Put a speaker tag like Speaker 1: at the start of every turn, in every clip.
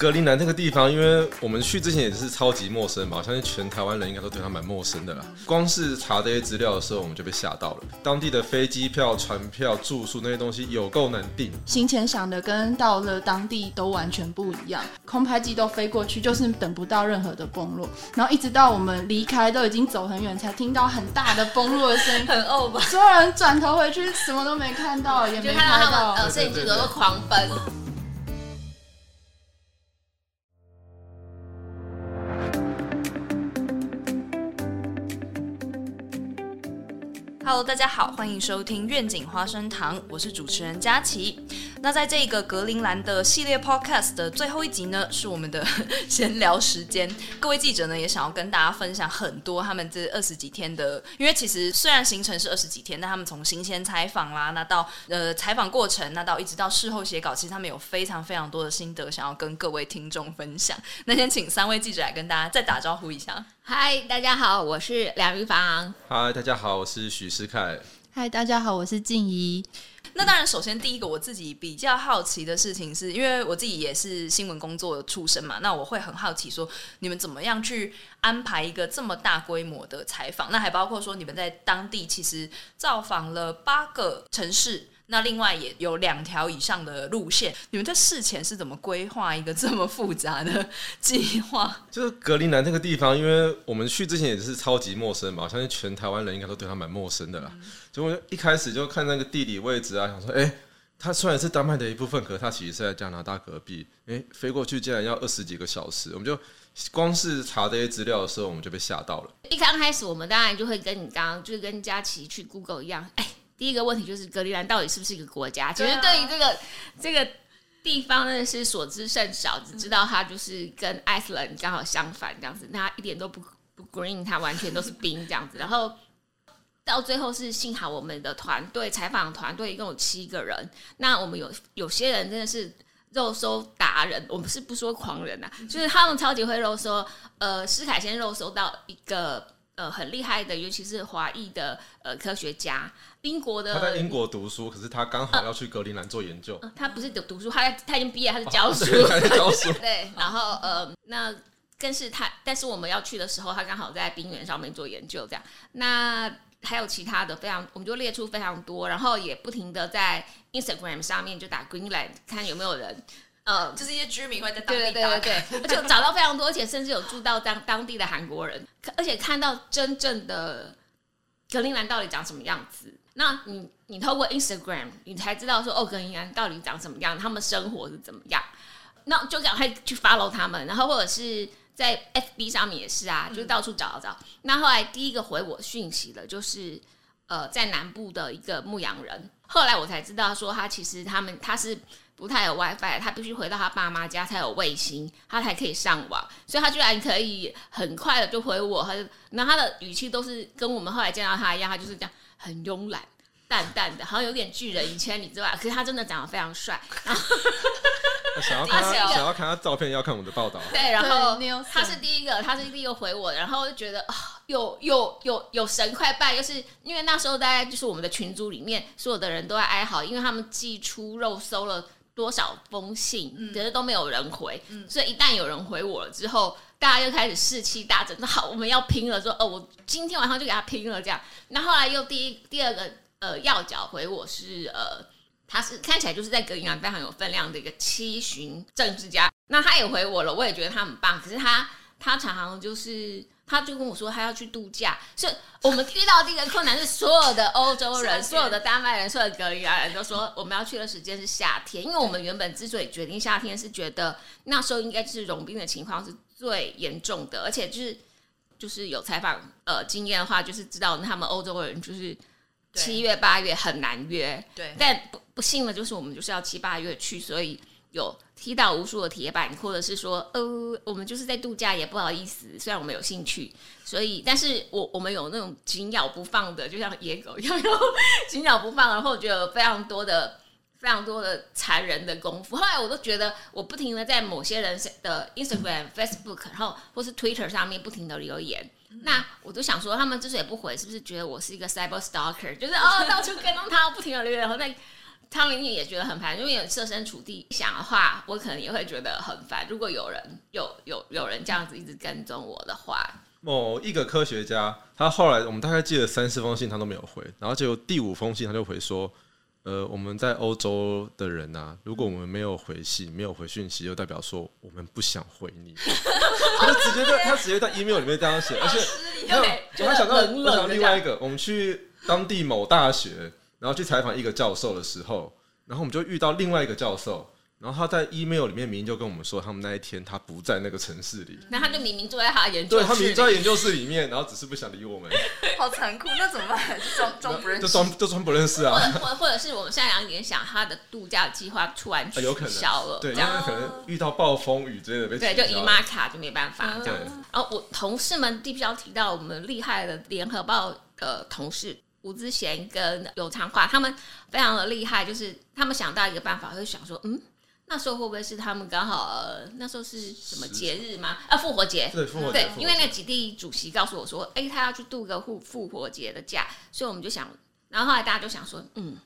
Speaker 1: 格陵兰这个地方，因为我们去之前也是超级陌生嘛，我相信全台湾人应该都对它蛮陌生的啦。光是查这些资料的时候，我们就被吓到了。当地的飞机票、船票、住宿那些东西有够难订，
Speaker 2: 行前想的跟到了当地都完全不一样。空拍机都飞过去，就是等不到任何的崩落，然后一直到我们离开都已经走很远，才听到很大的崩落的声音，
Speaker 3: 很呕吧？
Speaker 2: 所有人转头回去，什么都没看到，也没
Speaker 3: 看
Speaker 2: 到他们
Speaker 3: 呃摄影记者都狂奔。Hello，大家好，欢迎收听愿景花生堂，我是主持人佳琪。那在这个格陵兰的系列 Podcast 的最后一集呢，是我们的 闲聊时间。各位记者呢，也想要跟大家分享很多他们这二十几天的，因为其实虽然行程是二十几天，但他们从行前采访啦，那到呃采访过程，那到一直到事后写稿，其实他们有非常非常多的心得，想要跟各位听众分享。那先请三位记者来跟大家再打招呼一下。
Speaker 4: 嗨，大家好，我是梁玉芳。
Speaker 1: 嗨，大家好，我是许思凯。
Speaker 2: 嗨，大家好，我是静怡。
Speaker 3: 那当然，首先第一个我自己比较好奇的事情，是因为我自己也是新闻工作出身嘛，那我会很好奇说，你们怎么样去安排一个这么大规模的采访？那还包括说，你们在当地其实造访了八个城市。那另外也有两条以上的路线，你们在事前是怎么规划一个这么复杂的计划？
Speaker 1: 就是格陵兰这个地方，因为我们去之前也是超级陌生嘛，我相信全台湾人应该都对它蛮陌生的啦。结果一开始就看那个地理位置啊，想说，哎，它虽然是丹麦的一部分，可是它其实是在加拿大隔壁。哎，飞过去竟然要二十几个小时，我们就光是查这些资料的时候，我们就被吓到了。
Speaker 4: 一刚开始，我们当然就会跟你刚刚就是跟佳琪去 Google 一样，哎。第一个问题就是格陵兰到底是不是一个国家？其实对于这个这个地方呢是所知甚少，只知道它就是跟 Iceland 刚好相反这样子，它一点都不不 green，它完全都是冰这样子。然后到最后是幸好我们的团队采访团队一共有七个人，那我们有有些人真的是肉搜达人，我们是不说狂人呐，就是他们超级会肉搜。呃，施凯先肉搜到一个。呃，很厉害的，尤其是华裔的呃科学家，英国的
Speaker 1: 他在英国读书，可是他刚好要去格陵兰做研究。
Speaker 4: 他不是读读书，他他已经毕业，他是教书，
Speaker 1: 他是教书。
Speaker 4: 对，然后呃，那更是他，但是我们要去的时候，他刚好在冰原上面做研究，这样。那还有其他的非常，我们就列出非常多，然后也不停的在 Instagram 上面就打 Greenland，看有没有人。
Speaker 3: 呃，就是一些居民会在当地对
Speaker 4: 对对，而且找到非常多，而且甚至有住到当当地的韩国人，而且看到真正的格陵兰到底长什么样子。那你你透过 Instagram，你才知道说哦，格陵兰到底长什么样，他们生活是怎么样。那就赶快去 follow 他们，然后或者是在 FB 上面也是啊，就到处找找。那后来第一个回我讯息的，就是呃，在南部的一个牧羊人。后来我才知道说，他其实他们他是。不太有 WiFi，他必须回到他爸妈家才有卫星，他才可以上网，所以他居然可以很快的就回我，他就，那他的语气都是跟我们后来见到他一样，他就是这样很慵懒、淡淡的，好像有点拒人于千里之外，可是他真的长得非常帅。
Speaker 1: 想要看他，想要看他照片，要看我们的报道。
Speaker 4: 对，然后他是第一个，他是第一个回我，然后就觉得啊，有有有有神快拜，就是因为那时候大概就是我们的群组里面所有的人都在哀嚎，因为他们寄出肉搜了。多少封信，可是都没有人回，所以一旦有人回我了之后，大家又开始士气大振，说好我们要拼了，说哦，我今天晚上就给他拼了这样。那后来又第一第二个呃要角回我是呃，他是看起来就是在格林兰非常有分量的一个七旬政治家，那他也回我了，我也觉得他很棒，可是他他常常就是。他就跟我说，他要去度假。是我们遇到第一个困难是，所有的欧洲人、所有的丹麦人、所有的格陵兰人都说，我们要去的时间是夏天，因为我们原本之所以决定夏天，是觉得那时候应该就是融冰的情况是最严重的，而且就是就是有采访呃经验的话，就是知道他们欧洲人就是七月八月很难约。
Speaker 3: 对，
Speaker 4: 但不不幸的就是我们就是要七八月去，所以。有踢到无数的铁板，或者是说，呃，我们就是在度假，也不好意思。虽然我们有兴趣，所以，但是我我们有那种紧咬不放的，就像野狗一样，紧咬不放。然后觉得非常多的、非常多的残忍的功夫。后来我都觉得，我不停的在某些人的 Instagram、Facebook，然后或是 Twitter 上面不停的留言。那我都想说，他们之所以不回，是不是觉得我是一个 Cyber Stalker，就是哦 到处跟踪他，不停的留言，然后再。汤玲玲也觉得很烦，因为设身处地想的话，我可能也会觉得很烦。如果有人有有有人这样子一直跟踪我的话，
Speaker 1: 某一个科学家，他后来我们大概寄了三四封信，他都没有回，然后结果第五封信他就回说，呃，我们在欧洲的人啊，如果我们没有回信，没有回讯息，就代表说我们不想回你。他就直接在他直接在 email 里面这样写，而且还有我还想到，我想到另外一个，我们去当地某大学，然后去采访一个教授的时候，然后我们就遇到另外一个教授。然后他在 email 里面明明就跟我们说，他们那一天他不在那个城市里，
Speaker 4: 那他就明明坐在他的研究
Speaker 1: 对他明明坐在研究室里面，然后只是不想理我们。
Speaker 3: 好残酷，那怎么办？就装 装不认识
Speaker 1: 就
Speaker 3: 识。
Speaker 1: 装就装不认识啊，
Speaker 4: 或者或或者是我们现在联想，他的度假计划突然取
Speaker 1: 啊有可能
Speaker 4: 消了，
Speaker 1: 对，
Speaker 4: 这样
Speaker 1: 因为可能遇到暴风雨之类的被
Speaker 4: 对，
Speaker 1: 取消
Speaker 4: 就姨妈卡就没办法这样。
Speaker 1: 对，
Speaker 4: 然后我同事们必须要提到我们厉害的联合报的同事吴之贤跟有长化，他们非常的厉害，就是他们想到一个办法，会想说，嗯，那时候会不会是他们刚好、呃那时候是什么节日吗？啊，复活节。
Speaker 1: 对复活节
Speaker 4: 对因为那几地主席告诉我说，哎、他要去度个复复活节的假，所以我们就想，然后后来大家就想说，嗯，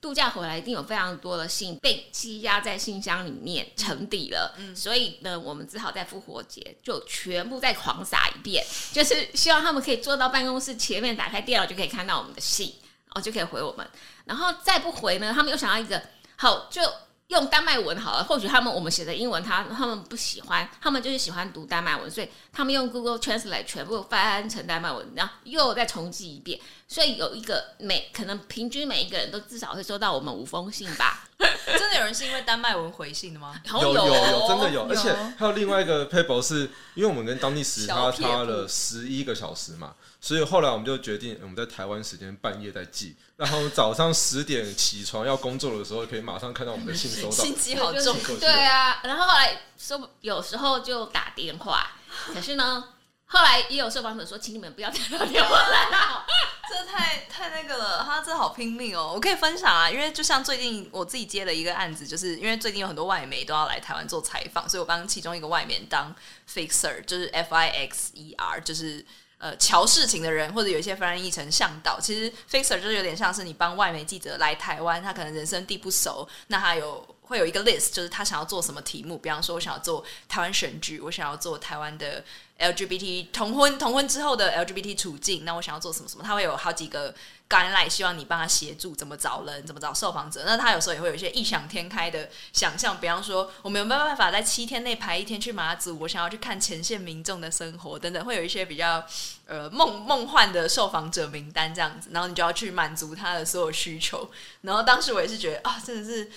Speaker 4: 度假回来一定有非常多的信被积压在信箱里面沉底了，所以呢，我们只好在复活节就全部再狂撒一遍，就是希望他们可以坐到办公室前面，打开电脑就可以看到我们的信，然后就可以回我们。然后再不回呢，他们又想要一个好就。用丹麦文好了，或许他们我们写的英文他他们不喜欢，他们就是喜欢读丹麦文，所以他们用 Google Translate 全部翻成丹麦文，然后又再重寄一遍，所以有一个每可能平均每一个人都至少会收到我们五封信吧。
Speaker 3: 真的有人是因为丹麦文回信的吗？
Speaker 4: 好
Speaker 1: 有有
Speaker 4: 有
Speaker 1: 有真的有，而且还有另外一个 paper 是因为我们跟当地时差差了十一个小时嘛，所以后来我们就决定我们在台湾时间半夜再寄，然后早上十点起床要工作的时候，可以马上看到我们的信收到。
Speaker 3: 心机好重。
Speaker 4: 对啊，然后后来说有时候就打电话，可是呢，后来也有受访者说，请你们不要再打电话来了。
Speaker 3: 这太太那个了，他真的好拼命哦！我可以分享啊，因为就像最近我自己接了一个案子，就是因为最近有很多外媒都要来台湾做采访，所以我帮其中一个外媒当 fixer，就是 F I X E R，就是呃瞧事情的人，或者有一些翻译成向导。其实 fixer 就是有点像是你帮外媒记者来台湾，他可能人生地不熟，那他有。会有一个 list，就是他想要做什么题目，比方说，我想要做台湾选举，我想要做台湾的 LGBT 同婚，同婚之后的 LGBT 处境，那我想要做什么什么，他会有好几个橄榄希望你帮他协助怎么找人，怎么找受访者。那他有时候也会有一些异想天开的想象，比方说，我们有没有办法在七天内排一天去马祖？我想要去看前线民众的生活等等，会有一些比较呃梦梦幻的受访者名单这样子，然后你就要去满足他的所有需求。然后当时我也是觉得啊，真的是。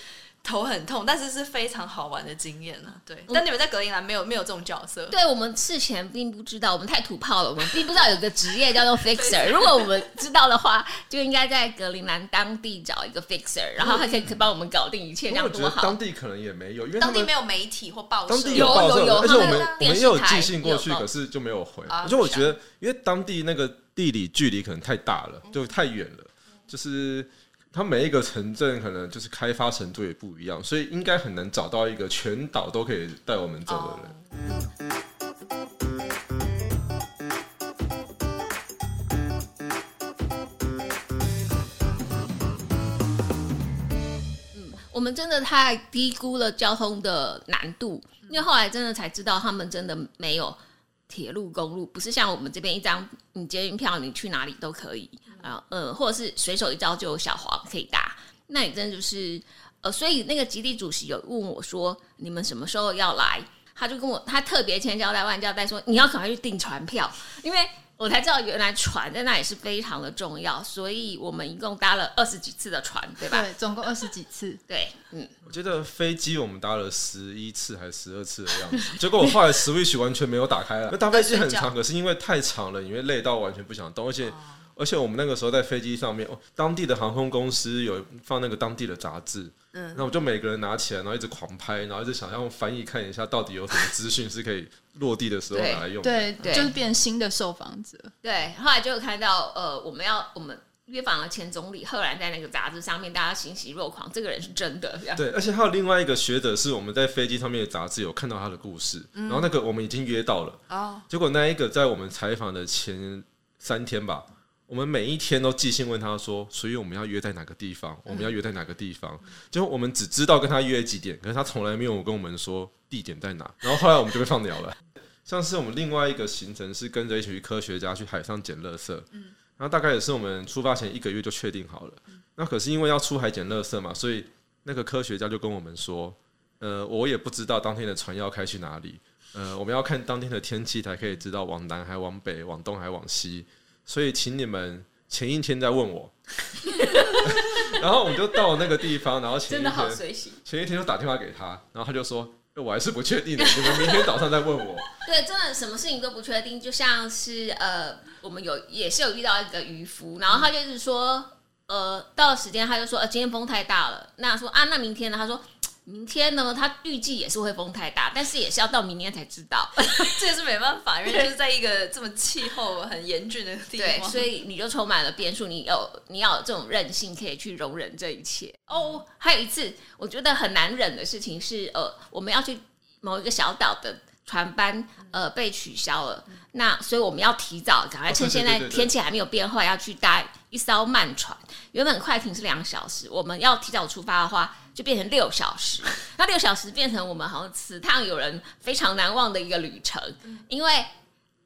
Speaker 3: 头很痛，但是是非常好玩的经验呢。对，但你们在格陵兰没有没有这种角色，
Speaker 4: 对我们事前并不知道，我们太土炮了，我们并不知道有个职业叫做 fixer。如果我们知道的话，就应该在格陵兰当地找一个 fixer，然后他可以可以帮我们搞定一切，这
Speaker 1: 因为我觉得
Speaker 4: 样多好
Speaker 1: 当。地可能也没有，因为
Speaker 3: 当地没有媒体或报
Speaker 1: 当
Speaker 3: 社，
Speaker 1: 地报社
Speaker 4: 有有有
Speaker 1: 而且我们也有寄信过去，可是就没有回。
Speaker 3: 啊
Speaker 1: 而且我觉得，因为当地那个地理距离可能太大了，就太远了，就是它每一个城镇可能就是开发程度也不一样，所以应该很难找到一个全岛都可以带我们走的人。
Speaker 4: 我们真的太低估了交通的难度，因为后来真的才知道，他们真的没有铁路、公路，不是像我们这边一张你捷运票，你去哪里都可以啊，呃，或者是随手一招就有小黄可以搭，那你真的就是呃，所以那个基地主席有问我说，你们什么时候要来？他就跟我，他特别千交代万交代说，你要赶快去订船票，因为我才知道原来船在那里是非常的重要，所以我们一共搭了二十几次的船，对吧？
Speaker 2: 对，总共二十几次。
Speaker 4: 对，嗯，
Speaker 1: 我觉得飞机我们搭了十一次还是十二次的样子，结果我后来 Switch 完全没有打开了。那搭飞机很长，可是因为太长了，因为累到完全不想动，而且、而且我们那个时候在飞机上面，哦，当地的航空公司有放那个当地的杂志，嗯，那我就每个人拿起来，然后一直狂拍，然后一直想要翻译看一下到底有什么资讯是可以落地的时候拿来用的。
Speaker 2: 对，
Speaker 4: 对
Speaker 2: 就是变新的受访者。
Speaker 4: 对，后来就有看到，呃，我们要我们约访了前总理赫然在那个杂志上面，大家欣喜若狂，这个人是真的，这样
Speaker 1: 对，而且还有另外一个学者是我们在飞机上面的杂志有看到他的故事，然后那个我们已经约到了，
Speaker 3: 哦，
Speaker 1: 结果那一个在我们采访的前三天吧，我们每一天都寄信问他说，所以我们要约在哪个地方？我们要约在哪个地方？就我们只知道跟他约几点，可是他从来没有跟我们说地点在哪。然后后来我们就被放鸟了。像是我们另外一个行程是跟着一群科学家去海上捡垃圾，嗯然后大概也是我们出发前一个月就确定好了。那可是因为要出海捡垃圾嘛，所以那个科学家就跟我们说，呃，我也不知道当天的船要开去哪里，呃，我们要看当天的天气才可以知道往南还往北，往东还往西，所以请你们前一天再问我。然后我们就到了那个地方，然后前
Speaker 4: 真的好
Speaker 1: 一天
Speaker 4: 随性。
Speaker 1: 前一天就打电话给他，然后他就说，欸我还是不确定的，你们明天早上再问我。
Speaker 4: 对，真的什么事情都不确定，就像是呃，我们有也是有遇到一个渔夫，然后他就是说，呃，到了时间他就说，呃，今天风太大了，那说啊，那明天呢？他说。明天呢，它预计也是会风太大，但是也是要到明年才知道。
Speaker 5: 这也是没办法，因为就是在一个这么气候很严峻的地
Speaker 4: 对，
Speaker 5: 方，
Speaker 4: 所以你就充满了变数，你有你要有这种韧性，可以去容忍这一切。哦，还有一次我觉得很难忍的事情是，呃，我们要去某一个小岛的船班，呃，被取消了。那所以我们要提早，赶快趁现在天气还没有变坏，要去搭一艘慢船。原本快艇是两小时，我们要提早出发的话，就变成六小时。那六小时变成我们好像此趟有人非常难忘的一个旅程，因为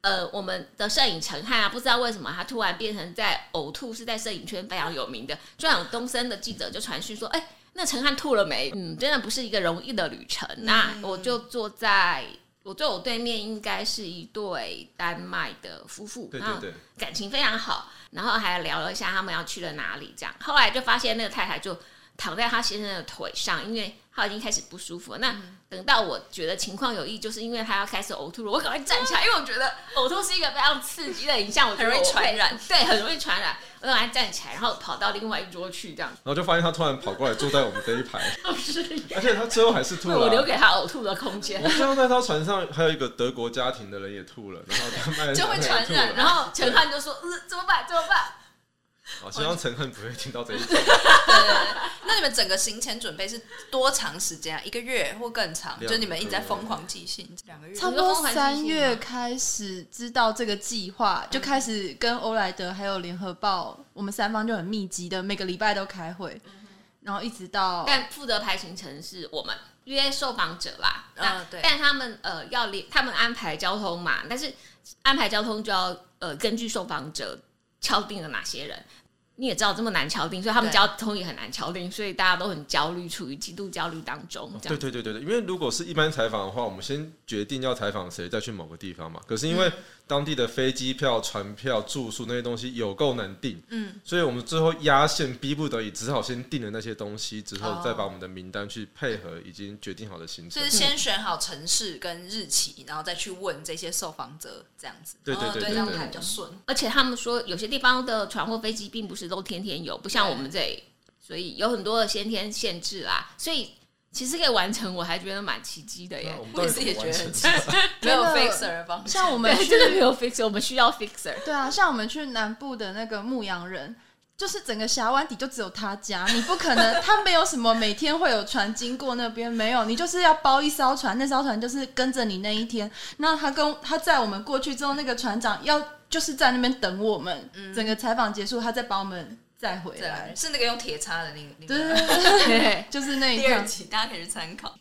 Speaker 4: 呃，我们的摄影陈汉啊，不知道为什么他突然变成在呕吐，是在摄影圈非常有名的。就像东森的记者就传讯说，哎、那陈汉吐了没？嗯，真的不是一个容易的旅程。那我就坐在我坐我对面，应该是一对丹麦的夫妇，
Speaker 1: 对对对，
Speaker 4: 感情非常好，然后还聊了一下他们要去了哪里，这样。后来就发现那个太太就躺在他先生的腿上，因为他已经开始不舒服了。那等到我觉得情况有异，就是因为他要开始呕吐了，我赶快站起来，因为我觉得呕吐是一个非常刺激的影像，我觉得
Speaker 5: 很容易传染，
Speaker 4: 对，很容易传染。我赶快站起来，然后跑到另外一桌去，这样。
Speaker 1: 然后就发现他突然跑过来坐在我们这一排 而且他最后还是吐了啊、
Speaker 4: 我留给他呕吐的空间
Speaker 1: 我。看到在他船上还有一个德国家庭的人也吐了，然后他卖
Speaker 5: 就会传染
Speaker 4: 然后陈汉就说：“呃，怎么办？怎么办
Speaker 1: 哦，希望陈恨不会听到这一集。
Speaker 5: 对对对。那你们整个行前准备是多长时间啊？一个月或更长？
Speaker 1: 两
Speaker 5: 就你们一直在疯狂寄信，两个月？
Speaker 2: 差不多三月开始知道这个计划，就开始跟欧莱德还有联合报，我们三方就很密集的，每个礼拜都开会，然后一直？”到
Speaker 4: 但负责排行程是我们约受访者啦。那
Speaker 5: 嗯对
Speaker 4: 但他们呃要连，他们安排交通嘛，但是安排交通就要呃根据受访者敲定了哪些人。你也知道这么难敲定，所以他们交通也很难敲定，所以大家都很焦虑，处于极度焦虑当中。
Speaker 1: 对对对对对，因为如果是一般采访的话，我们先决定要采访谁，再去某个地方嘛。可是因为当地的飞机票、船票、住宿那些东西有够难订，嗯，所以我们最后压线，逼不得已只好先订了那些东西，之后
Speaker 5: 哦
Speaker 1: 再把我们的名单去配合已经决定好的行程
Speaker 5: 就是。先选好城市跟日期，然后再去问这些受访者，这样子。
Speaker 1: 对对
Speaker 5: 哦对，
Speaker 1: 对对对
Speaker 5: 这样才比较顺。
Speaker 4: 而且他们说，有些地方的船或飞机并不是都天天有，不像我们这里，所以有很多的先天限制啦。所以其实可以完成，我还觉得蛮奇迹的耶。
Speaker 1: 我
Speaker 5: 也是也觉得很奇怪，没有 fixer 的方式。
Speaker 4: 对，
Speaker 2: 像我们去
Speaker 4: 真的没有 fixer，我们需要 fixer。
Speaker 2: 对啊，像我们去南部的那个牧羊人，就是整个峡湾底就只有他家，你不可能，他没有什么每天会有船经过那边，没有，你就是要包一艘船，那艘船就是跟着你那一天。那他跟他载我们过去之后，那个船长要就是在那边等我们，整个采访结束，他再把我们载回
Speaker 5: 对
Speaker 2: 来。
Speaker 5: 是那个用铁叉的那个。那
Speaker 2: 对
Speaker 5: 个
Speaker 2: 对就是那一趟。
Speaker 5: 第二集大家可以去参考。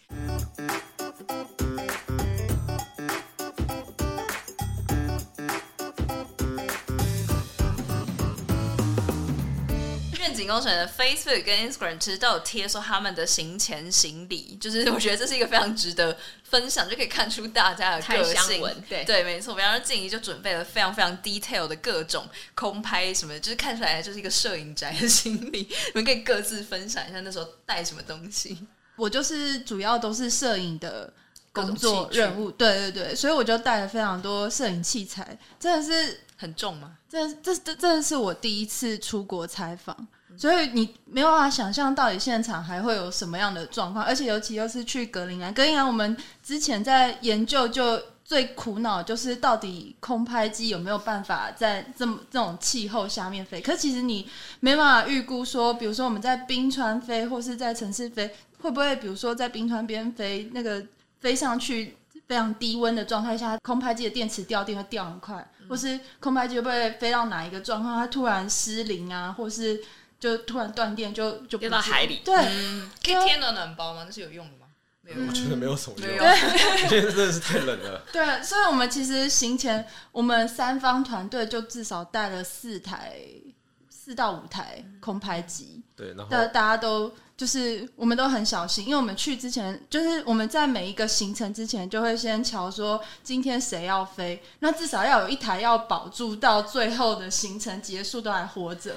Speaker 5: 工程的 Facebook 跟 Instagram 其实都有贴说他们的行前行李，就是我觉得这是一个非常值得分享，就可以看出大家的
Speaker 4: 太
Speaker 5: 个性。
Speaker 4: 对
Speaker 5: 对，没错。比方说静怡就准备了非常非常 detail 的各种空拍什么的，就是看出来就是一个摄影宅的行李。你们可以各自分享一下那时候带什么东西。
Speaker 2: 我就是主要都是摄影的工作任务，对对对，所以我就带了非常多摄影器材，真的是
Speaker 5: 很重吗？
Speaker 2: 这这这真的是我第一次出国采访，所以你没有办法想象到底现场还会有什么样的状况，而且尤其又是去格陵兰，格陵兰我们之前在研究就。最苦恼就是到底空拍机有没有办法在这么这种气候下面飞？可其实你没办法预估说，比如说我们在冰川飞，或是在城市飞，会不会比如说在冰川边飞，那个飞上去非常低温的状态下，空拍机的电池掉电会掉很快，或是空拍机会不会飞到哪一个状况，它突然失灵啊，或是就突然断电就就
Speaker 5: 掉到海里
Speaker 2: 对，
Speaker 3: 可以贴暖暖包吗？那是有用的吗？没有，
Speaker 1: 我觉得没有什么用，
Speaker 3: 没有
Speaker 1: 因为真的是太冷了。
Speaker 2: 对，所以我们其实行前，我们三方团队就至少带了四台，四到五台空拍机，
Speaker 1: 对，然后
Speaker 2: 大大家都就是我们都很小心，因为我们去之前，就是我们在每一个行程之前就会先瞧说今天谁要飞，那至少要有一台要保住到最后的行程结束都还活着。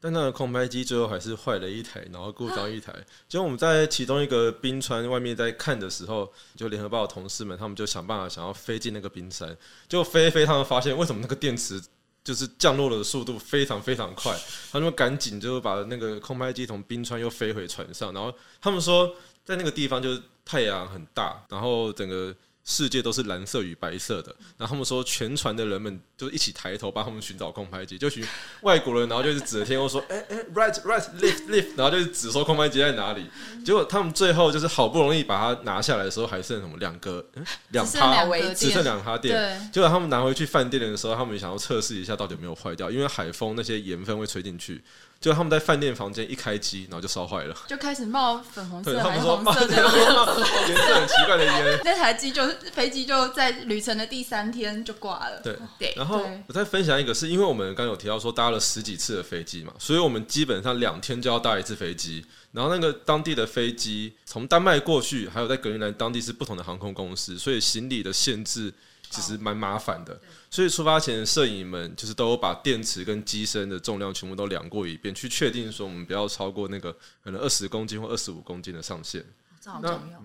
Speaker 1: 但那个空拍机最后还是坏了一台，然后故障一台。就我们在其中一个冰川外面在看的时候，就联合报的同事们他们就想办法想要飞进那个冰山，就飞飞，他们发现为什么那个电池就是降落的速度非常非常快，他们赶紧就把那个空拍机从冰川又飞回船上，然后他们说在那个地方就是太阳很大，然后整个。世界都是蓝色与白色的，然后他们说全船的人们就一起抬头帮他们寻找空拍机，就群外国人，然后就是指着天空说：“ 哎、哎、r i g h t right left left，然后就是指说空拍机在哪里。结果他们最后就是好不容易把它拿下来的时候，还剩什么两个嗯两趴
Speaker 2: 只剩两
Speaker 1: 趴电。结果他们拿回去饭店的时候，他们想要测试一下到底有没有坏掉，因为海风那些盐分会吹进去。结果他们在饭店房间一开机，然后就烧坏了。
Speaker 2: 就开始冒粉红
Speaker 1: 对
Speaker 2: 色还是
Speaker 1: 他们说冒
Speaker 2: 红色的。
Speaker 1: 颜色很奇怪的烟。
Speaker 2: 那台机就是飞机就在旅程的第三天就挂了。
Speaker 1: 对
Speaker 5: 对
Speaker 1: 然后我再分享一个，是因为我们刚刚有提到说搭了十几次的飞机嘛，所以我们基本上两天就要搭一次飞机。然后那个当地的飞机从丹麦过去，还有在格陵兰当地是不同的航空公司，所以行李的限制其实蛮麻烦的。所以出发前，摄影们就是都有把电池跟机身的重量全部都量过一遍，去确定说我们不要超过那个可能二十公斤或二十五公斤的上限。
Speaker 3: 这好重要。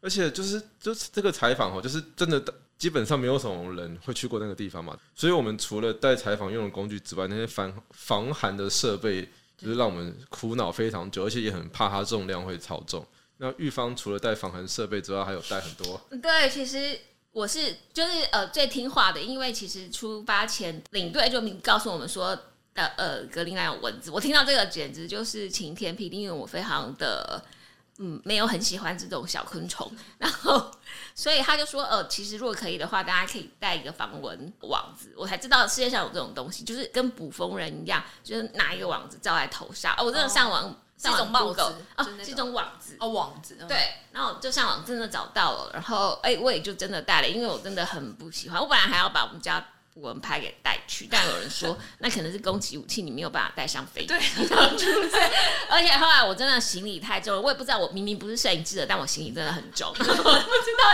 Speaker 1: 而且就是就是这个采访哦，就是真的基本上没有什么人会去过那个地方嘛，所以我们除了带采访用的工具之外，那些防防寒的设备就是让我们苦恼非常久，而且也很怕它重量会超重。那玉芳除了带防寒设备之外，还有带很多
Speaker 4: 对，其实我是就是呃最听话的，因为其实出发前领队就明告诉我们说。的呃，格林兰有蚊子，我听到这个简直就是晴天霹雳，因为我非常的嗯没有很喜欢这种小昆虫，然后所以他就说呃，其实如果可以的话，大家可以带一个防蚊网子。我才知道世界上有这种东西，就是跟捕风人一样，就是拿一个网子罩在头上。哦，我真的、上网
Speaker 3: 是一种帽子
Speaker 4: 哦
Speaker 3: 就是
Speaker 4: 一种网子。
Speaker 3: 哦，网子，嗯，
Speaker 4: 对，然后就上网真的找到了，然后哎、我也就真的带了，因为我真的很不喜欢。我本来还要把我们家捕蚊拍给带去，但有人说 那可能是攻击武器，你没有办法带上飞机。对，而且后来我真的行李太重了，我也不知道，我明明不是摄影记者，但我行李真的很重，我不知道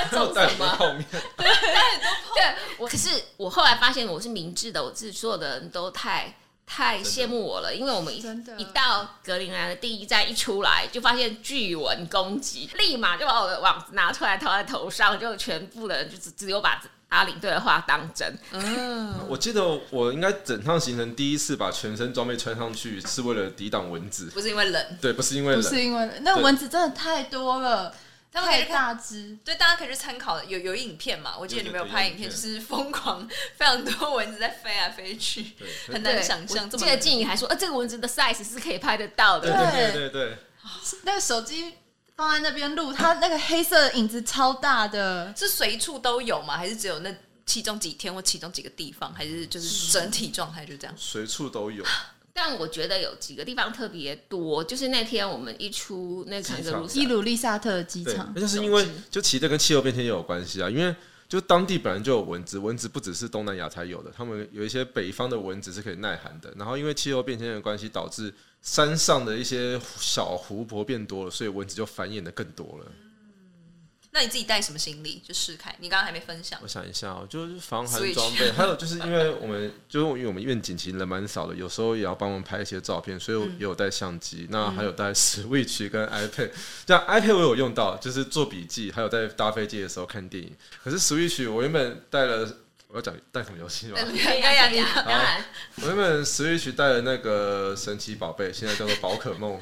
Speaker 4: 在重什么。
Speaker 1: 很多泡面，
Speaker 4: 对，我可是我后来发现我是明智的，我自己所有的人都太太羡慕我了，因为我们一一到格陵兰的第一站一出来，就发现巨蚊攻击，立马就把我的网子拿出来套在头上，就全部的人就只只有把阿领队的话当真。嗯。
Speaker 1: 我记得我应该整趟行程第一次把全身装备穿上去，是为了抵挡蚊子。
Speaker 3: 不是因为冷，
Speaker 1: 对，不是因为
Speaker 2: 不
Speaker 1: 冷，
Speaker 2: 是因为那蚊子真的太多了，太
Speaker 3: 他们可以
Speaker 2: 大只。
Speaker 3: 对，大家可以去参考的。有有影片嘛？我记得你们有拍影片，就是疯狂非常多蚊子在飞来飞去，
Speaker 1: 对
Speaker 3: 很难想象
Speaker 4: 我记得
Speaker 3: 这么冷
Speaker 4: 静怡还说，呃，这个蚊子的 size 是可以拍得到的。
Speaker 1: 对对对对对。
Speaker 2: 那个手机放在那边录，它那个黑色的影子超大的，
Speaker 3: 是随处都有吗？还是只有那其中几天或其中几个地方？还是就是整体状态就这样？
Speaker 1: 随处都有，
Speaker 4: 但我觉得有几个地方特别多，就是那天我们一出那个
Speaker 2: 伊鲁利萨特机场，
Speaker 1: 那就是因为就其实这跟气候变迁也有关系啊，因为就当地本来就有蚊子，蚊子不只是东南亚才有的，他们有一些北方的蚊子是可以耐寒的，然后因为气候变迁的关系，导致山上的一些小湖泊变多了，所以蚊子就繁衍的更多了。
Speaker 3: 那你自己带什么行李？就试开，你刚刚还没分享
Speaker 1: 我。想一下哦，就是防寒装备，还有就是因为我们就是因为我们愿景其实人蛮少的，有时候也要帮忙拍一些照片，所以我也有带相机，那还有带 Switch 跟 iPad，这样 iPad 我有用到，就是做笔记，还有在搭飞机的时候看电影。可是 Switch 我原本带了，我要讲带什么游戏吗？我原本 Switch 带了那个神奇宝贝，现在叫做宝可梦。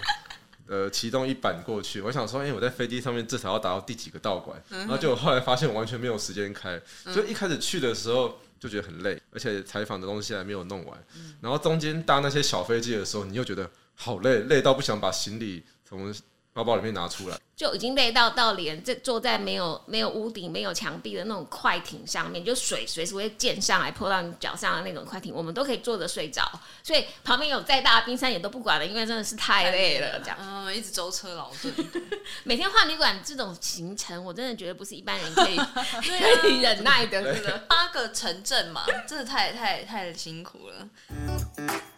Speaker 1: 呃，其中一版过去，我想说，哎、我在飞机上面至少要达到第几个道馆，然后结果后来发现我完全没有时间开，就一开始去的时候就觉得很累，而且采访的东西还没有弄完，然后中间搭那些小飞机的时候，你又觉得好累，累到不想把行李从包包里面拿出来。
Speaker 4: 就已经累到到连这坐在没有没有屋顶、没有墙壁的那种快艇上面，就水随时会溅上来泼到你脚上的那种快艇，我们都可以坐着睡着。所以旁边有再大的冰山也都不管了，因为真的是太累了。这样，
Speaker 3: 嗯，一直舟车劳顿，
Speaker 4: 每天换旅馆这种行程，我真的觉得不是一般人可以可以忍耐的，真的。
Speaker 3: 八个城镇嘛，真的太太太辛苦了。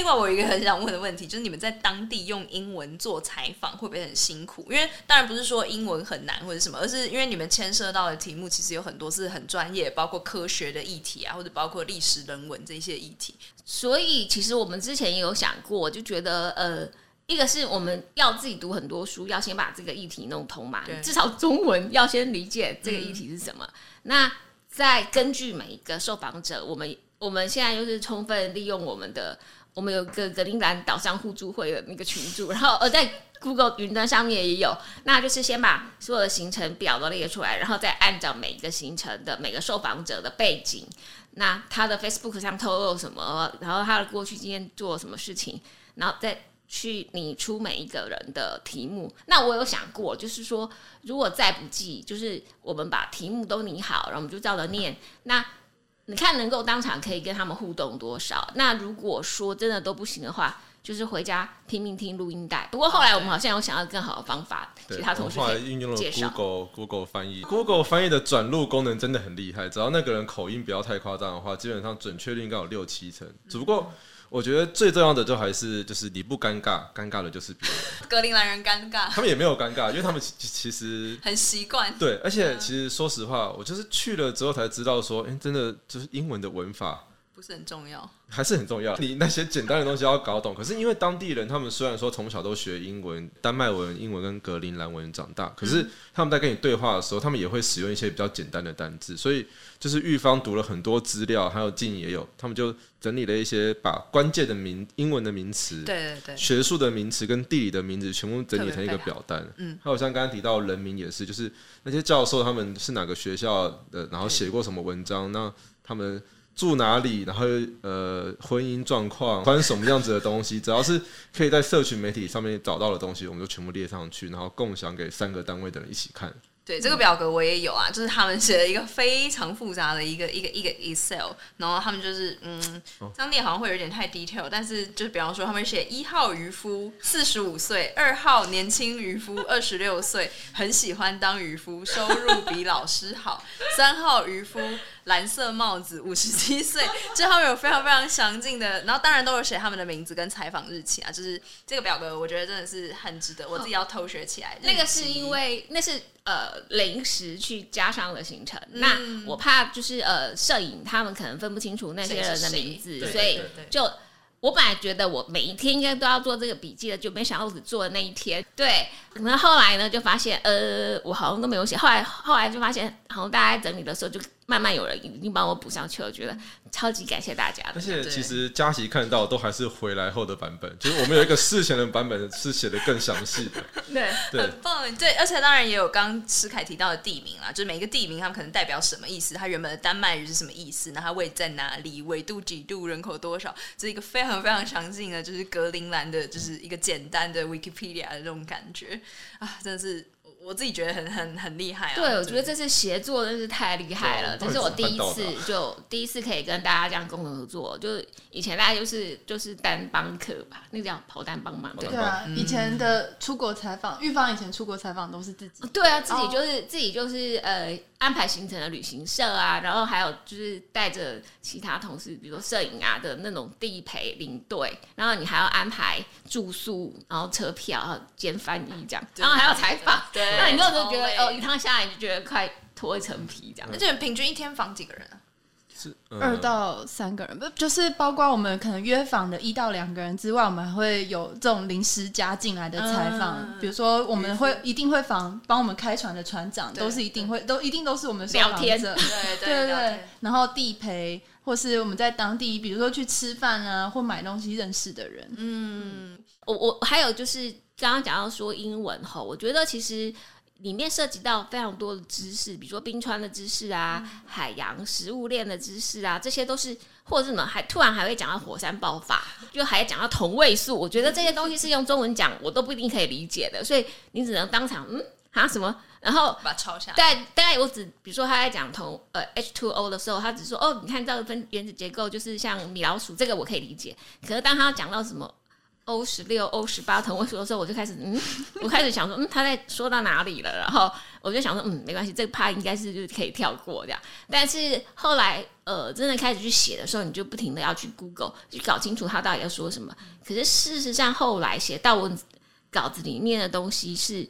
Speaker 3: 另外我有一个很想问的问题，就是你们在当地用英文做采访会不会很辛苦？因为当然不是说英文很难或者什么，而是因为你们牵涉到的题目其实有很多是很专业，包括科学的议题啊，或者包括历史人文这些议题。
Speaker 4: 所以其实我们之前也有想过，就觉得呃，一个是我们要自己读很多书，要先把这个议题弄通嘛
Speaker 3: 对，
Speaker 4: 至少中文要先理解这个议题是什么。那再根据每一个受访者，我们我们现在就是充分利用我们的，我们有个格陵兰岛上互助会的那个群组，然后呃在 Google 云端上面也有，那就是先把所有的行程表都列出来，然后再按照每一个行程的每个受访者的背景，那他的 Facebook 上透露什么，然后他的过去今天做什么事情，然后再去拟出每一个人的题目。那我有想过，就是说，如果再不济，就是我们把题目都拟好，然后我们就照着念。那你看能够当场可以跟他们互动多少？那如果说真的都不行的话，就是回家拼命听录音带。不过后来我们好像有想到更好的方法，其他同学可以
Speaker 1: 运用了。Google Google 翻译，Google 翻译的转录功能真的很厉害，只要那个人口音不要太夸张的话，基本上准确率应该有六七成。只不过我觉得最重要的就还是就是你不尴尬，尴尬的就是别人。
Speaker 3: 格陵兰人尴尬，
Speaker 1: 他们也没有尴尬，因为他们其 其实
Speaker 3: 很习惯。
Speaker 1: 对，而且其实说实话，我就是去了之后才知道说，哎、真的就是英文的文法
Speaker 3: 不是很重要，
Speaker 1: 还是很重要。你那些简单的东西要搞懂，可是因为当地人他们虽然说从小都学英文、丹麦文、英文跟格陵兰文长大，可是他们在跟你对话的时候，他们也会使用一些比较简单的单字，所以就是玉芳读了很多资料，还有静也有，他们就整理了一些把关键的名英文的名词，
Speaker 3: 对对对，
Speaker 1: 学术的名词跟地理的名字全部整理成一个表单。
Speaker 3: 嗯，
Speaker 1: 还有像刚刚提到人名也是，就是那些教授他们是哪个学校的，然后写过什么文章，那他们住哪里，然后呃婚姻状况，穿什么样子的东西，只要是可以在社群媒体上面找到的东西，我们就全部列上去，然后共享给三个单位的人一起看。
Speaker 3: 对，这个表格我也有啊，就是他们写了一个非常复杂的一个一个一个 Excel，然后他们就是嗯，这样念好像会有点太 detail，但是就是比方说他们写一号渔夫四十五岁，二号年轻渔夫二十六岁，很喜欢当渔夫，收入比老师好，三号渔夫蓝色帽子五十七岁，就他们有非常非常详尽的，然后当然都有写他们的名字跟采访日期啊，就是这个表格我觉得真的是很值得，我自己要偷学起来。
Speaker 4: 那个是因为那是呃临时去加上了行程，
Speaker 3: 嗯
Speaker 4: 那我怕就是呃摄影他们可能分不清楚那些人的名字，所以就我本来觉得我每一天应该都要做这个笔记的，就没想到我只做了那一天。对，然后后来呢就发现呃我好像都没有写，后来后来就发现好像大家在整理的时候就慢慢有人已经帮我补上去了，我觉得超级感谢大家的。
Speaker 1: 而且其实佳琪看到都还是回来后的版本，就是我们有一个事前的版本是写的更详细的。
Speaker 4: 对，
Speaker 1: 对。
Speaker 3: 很棒，对，而且当然也有刚刚施凯提到的地名啦，就是每一个地名他们可能代表什么意思，它原本的丹麦语是什么意思，那它位在哪里，纬度几度，人口多少，这是一个非常非常详尽的，就是格陵兰的，就是一个简单的 Wikipedia 的这种感觉。啊，真的是我我自己觉得很很很厉害啊。
Speaker 4: 对，我觉得这次协作真是太厉害了，这是我第一次就第一次可以跟大家这样共同合作，就是以前大家就是就是单帮客吧，那个叫跑单帮忙，对
Speaker 2: 啊，以前的出国采访，玉芳以前出国采访都是自己。
Speaker 4: 对啊，自己
Speaker 2: 哦
Speaker 4: 就是、自己就是呃安排行程的旅行社啊，然后还有就是带着其他同事，比如说摄影啊的那种地陪领队，然后你还要安排住宿，然后车票，然后兼翻译这样，然后还要采访，
Speaker 3: 对
Speaker 4: 那你根本就觉得哦一趟下来你就觉得快脱一层皮这样。
Speaker 3: 而。且平均一天访几个人啊？
Speaker 1: 是、呃
Speaker 2: 二到三个人，不就是包括我们可能约访的一到两个人之外，我们还会有这种临时加进来的采访，
Speaker 3: 嗯
Speaker 2: 比如说我们会一定会访帮我们开船的船长，
Speaker 3: 对
Speaker 2: 都是一定会都一定都是我们受
Speaker 4: 聊天
Speaker 2: 访者
Speaker 3: 对
Speaker 2: 对对然后地陪或是我们在当地，比如说去吃饭啊或买东西认识的人，
Speaker 3: 嗯，
Speaker 4: 我我还有就是刚刚讲到说英文吼，我觉得其实里面涉及到非常多的知识，比如说冰川的知识啊、海洋食物链的知识啊，这些都是或者是什么，还突然还会讲到火山爆发，就还讲到同位素。我觉得这些东西是用中文讲，我都不一定可以理解的，所以你只能当场嗯啊什么，然后
Speaker 3: 把它抄下来。
Speaker 4: 大概大概我只比如说他在讲同呃 H2O 的时候，他只说哦，你看这个分原子结构就是像米老鼠，这个我可以理解。可是当他讲到什么 O 十六、O 十八同位素的时候，我就开始嗯，我开始想说嗯，他在说到哪里了？然后我就想说嗯，没关系，这个 part 应该是就是可以跳过这样。但是后来呃，真的开始去写的时候，你就不停的要去 Google 去搞清楚他到底要说什么。可是事实上后来写到文稿子里面的东西是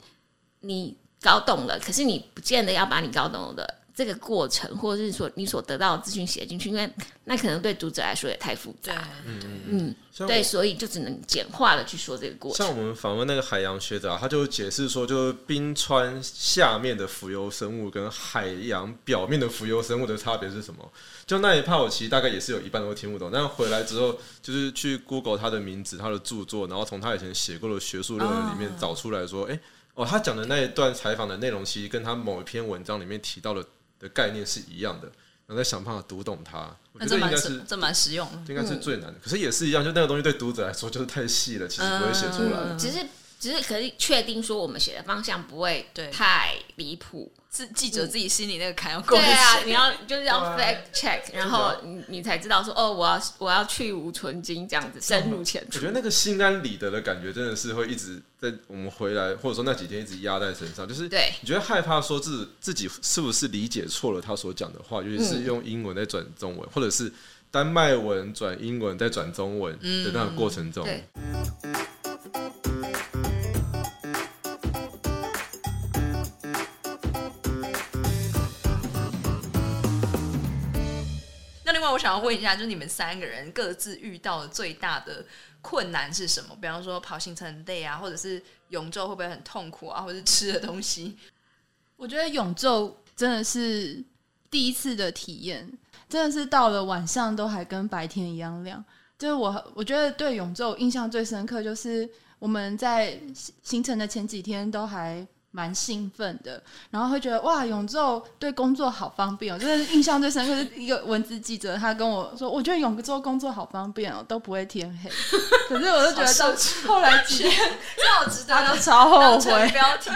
Speaker 4: 你搞懂了，可是你不见得要把你搞懂的这个过程，或者是说你所得到的资讯写进去，因为那可能对读者来说也太复
Speaker 3: 对
Speaker 4: 杂。，嗯，
Speaker 1: 嗯
Speaker 4: 对，所以就只能简化的去说这个过程。
Speaker 1: 像我们访问那个海洋学者、啊，他就解释说，就是冰川下面的浮游生物跟海洋表面的浮游生物的差别是什么？就那一趴，我其实大概也是有一半都听不懂。但回来之后，就是去 Google 他的名字、他的著作，然后从他以前写过的学术论文里面找出来说，哎、哦，他讲的那一段采访的内容，其实跟他某一篇文章里面提到的的概念是一样的，然后再想办法读懂它。我
Speaker 3: 那这蛮
Speaker 1: 觉得应该是
Speaker 3: 这蛮实用的。
Speaker 1: 应该是最难的，可是也是一样，就那个东西对读者来说就是太细了，其实不会写出来。
Speaker 4: 只是只是可以确定说我们写的方向不会
Speaker 3: 对
Speaker 4: 太离谱。
Speaker 3: 自记者自己心里那个坎要过
Speaker 4: 对。啊，你要就是要 fact check，然后你你才知道说哦，我要我要去无存金这样子深入浅出
Speaker 1: 我觉。得那个心安理得的感觉，真的是会一直在我们回来，或者说那几天一直压在身上。就是
Speaker 4: 对
Speaker 1: 你觉得害怕说自自己是不是理解错了他所讲的话，尤其是
Speaker 4: 嗯
Speaker 1: 用英文在转中文，或者是丹麦文转英文再转中文的那个过程中，
Speaker 4: 对，
Speaker 3: 想要问一下，就你们三个人各自遇到的最大的困难是什么？比方说跑行程累啊，或者是永昼会不会很痛苦啊，或者是吃的东西？
Speaker 2: 我觉得永昼真的是第一次的体验，真的是到了晚上都还跟白天一样亮。就是我，我觉得对永昼印象最深刻，就是我们在行程的前几天都还蛮兴奋的，然后会觉得哇，永昼对工作好方便哦。真的是印象最深刻是一个文字记者，他跟我说，我觉得永州工作好方便哦，都不会天黑。可是我就觉得到后来几天，
Speaker 3: 这我值
Speaker 2: 他
Speaker 3: 得
Speaker 2: 都超后悔。
Speaker 3: 标题。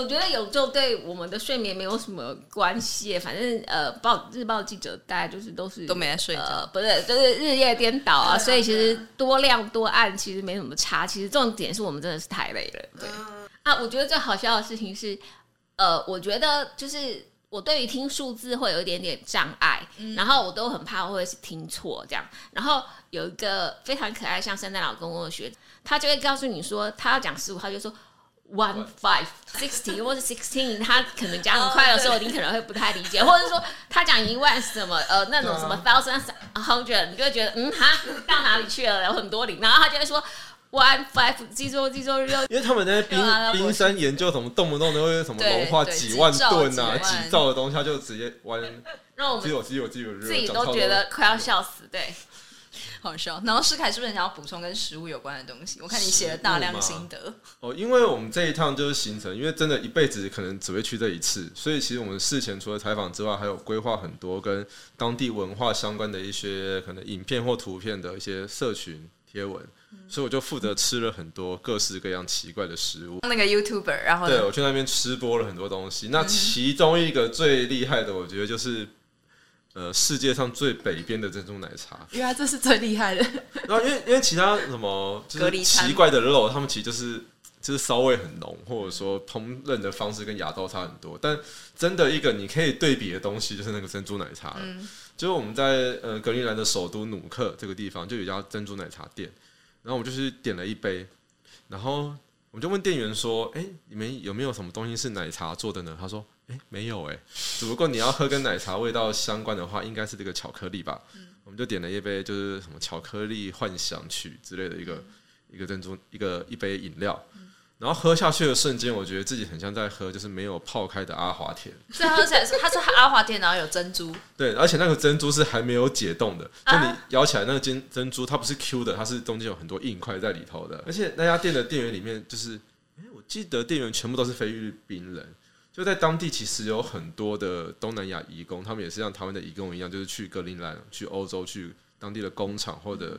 Speaker 4: 我我觉得有就对我们的睡眠没有什么关系，反正呃，报日报记者大家就是都是
Speaker 3: 都没在睡觉
Speaker 4: 呃，不是，就是日夜颠倒啊，所以其实多亮多暗其实没什么差。其实重点是我们真的是太累了，对、啊。我觉得最好笑的事情是，呃，我觉得就是我对于听数字会有一点点障碍，然后我都很怕会是听错这样。然后有一个非常可爱像圣诞老公公的学，他就会告诉你说，他要讲十五，他就说。One five sixty 或者 sixteen，他可能讲很快的时候，你可能会不太理解，或者说他讲一万什么呃那种什么 thousand hundred，你就会觉得嗯哈到哪里去了，有很多零，然后他就会说 one five 记住记住六
Speaker 1: 因为他们在冰冰山研究什么，动不动都会什么融化几万吨啊、
Speaker 3: 几
Speaker 1: 兆的东西，他就直接弯，
Speaker 4: 让我们
Speaker 1: 只有只有只有
Speaker 4: 自己都觉得快要笑死，对。
Speaker 3: 好笑。然后世凯是不是想要补充跟食物有关的东西？我看你写了大量心得。
Speaker 1: 哦，因为我们这一趟就是行程，因为真的一辈子可能只会去这一次，所以其实我们事前除了采访之外，还有规划很多跟当地文化相关的一些可能影片或图片的一些社群贴文，所以我就负责吃了很多各式各样奇怪的食物。
Speaker 3: 那个 YouTuber，然后
Speaker 1: 对，我去那边吃播了很多东西。那其中一个最厉害的，我觉得就是呃世界上最北边的珍珠奶茶。
Speaker 2: 原来这是最厉害的，
Speaker 1: 然后因为因为其他什么就是奇怪的肉，他们其实就是就是骚味很浓，或者说烹饪的方式跟亚洲差很多。但真的一个你可以对比的东西，就是那个珍珠奶茶了。就是我们在呃格陵兰的首都努克这个地方，就有一家珍珠奶茶店，然后我们就去点了一杯，然后我们就问店员说：“哎、你们有没有什么东西是奶茶做的呢？”他说：“哎、没有哎、只不过你要喝跟奶茶味道相关的话，应该是这个巧克力吧。我们就点了一杯就是什么巧克力幻想曲之类的一个、一个珍珠一个一杯饮料，然后喝下去的瞬间，我觉得自己很像在喝就是没有泡开的阿华田。
Speaker 3: 所以它是它是阿华田，然后有珍珠，
Speaker 1: 对，而且那个珍珠是还没有解冻的，就
Speaker 3: 啊
Speaker 1: 你咬起来那个珍珍珠，它不是 Q 的，它是中间有很多硬块在里头的。而且那家店的店员里面，就是，哎、我记得店员全部都是菲律宾人。就在当地，其实有很多的东南亚移工，他们也是像台湾的移工一样，就是去格陵兰、去欧洲、去当地的工厂或者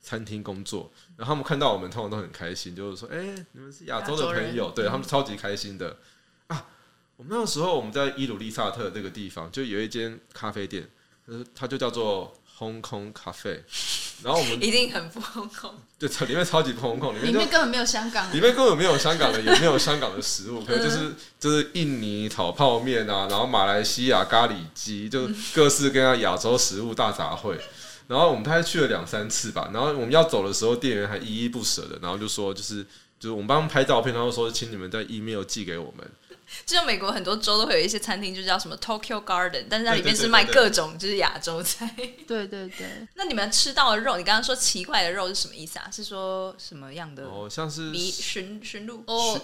Speaker 1: 餐厅工作。然后他们看到我们，通常都很开心，就是说：“哎、你们是亚洲的朋友。”对他们超级开心的啊！我们那个时候我们在伊鲁利萨特这个地方，就有一间咖啡店，呃，它就叫做 Hong Kong Cafe。然后我们
Speaker 3: 一定很不空空。
Speaker 1: 对，里面超级空空，里面
Speaker 2: 里面根本没有香港人，
Speaker 1: 里面根本没有香港的，也没有香港的食物，可能就是就是印尼炒泡面啊，然后马来西亚咖喱鸡，就各式各样亚洲食物大杂烩。然后我们大概去了两三次吧，然后我们要走的时候，店员还依依不舍的，然后就说就是就是我们帮他们拍照片，然后说请你们在 email 寄给我们。
Speaker 3: 就像美国很多州都会有一些餐厅，就叫什么 Tokyo Garden，但是它里面是卖各种就是亚洲菜。
Speaker 2: 对 对对，
Speaker 3: 那你们吃到的肉，你刚刚说奇怪的肉是什么意思啊？是说什么样的
Speaker 1: 哦，像是
Speaker 3: 迷驯驯鹿？
Speaker 4: 哦，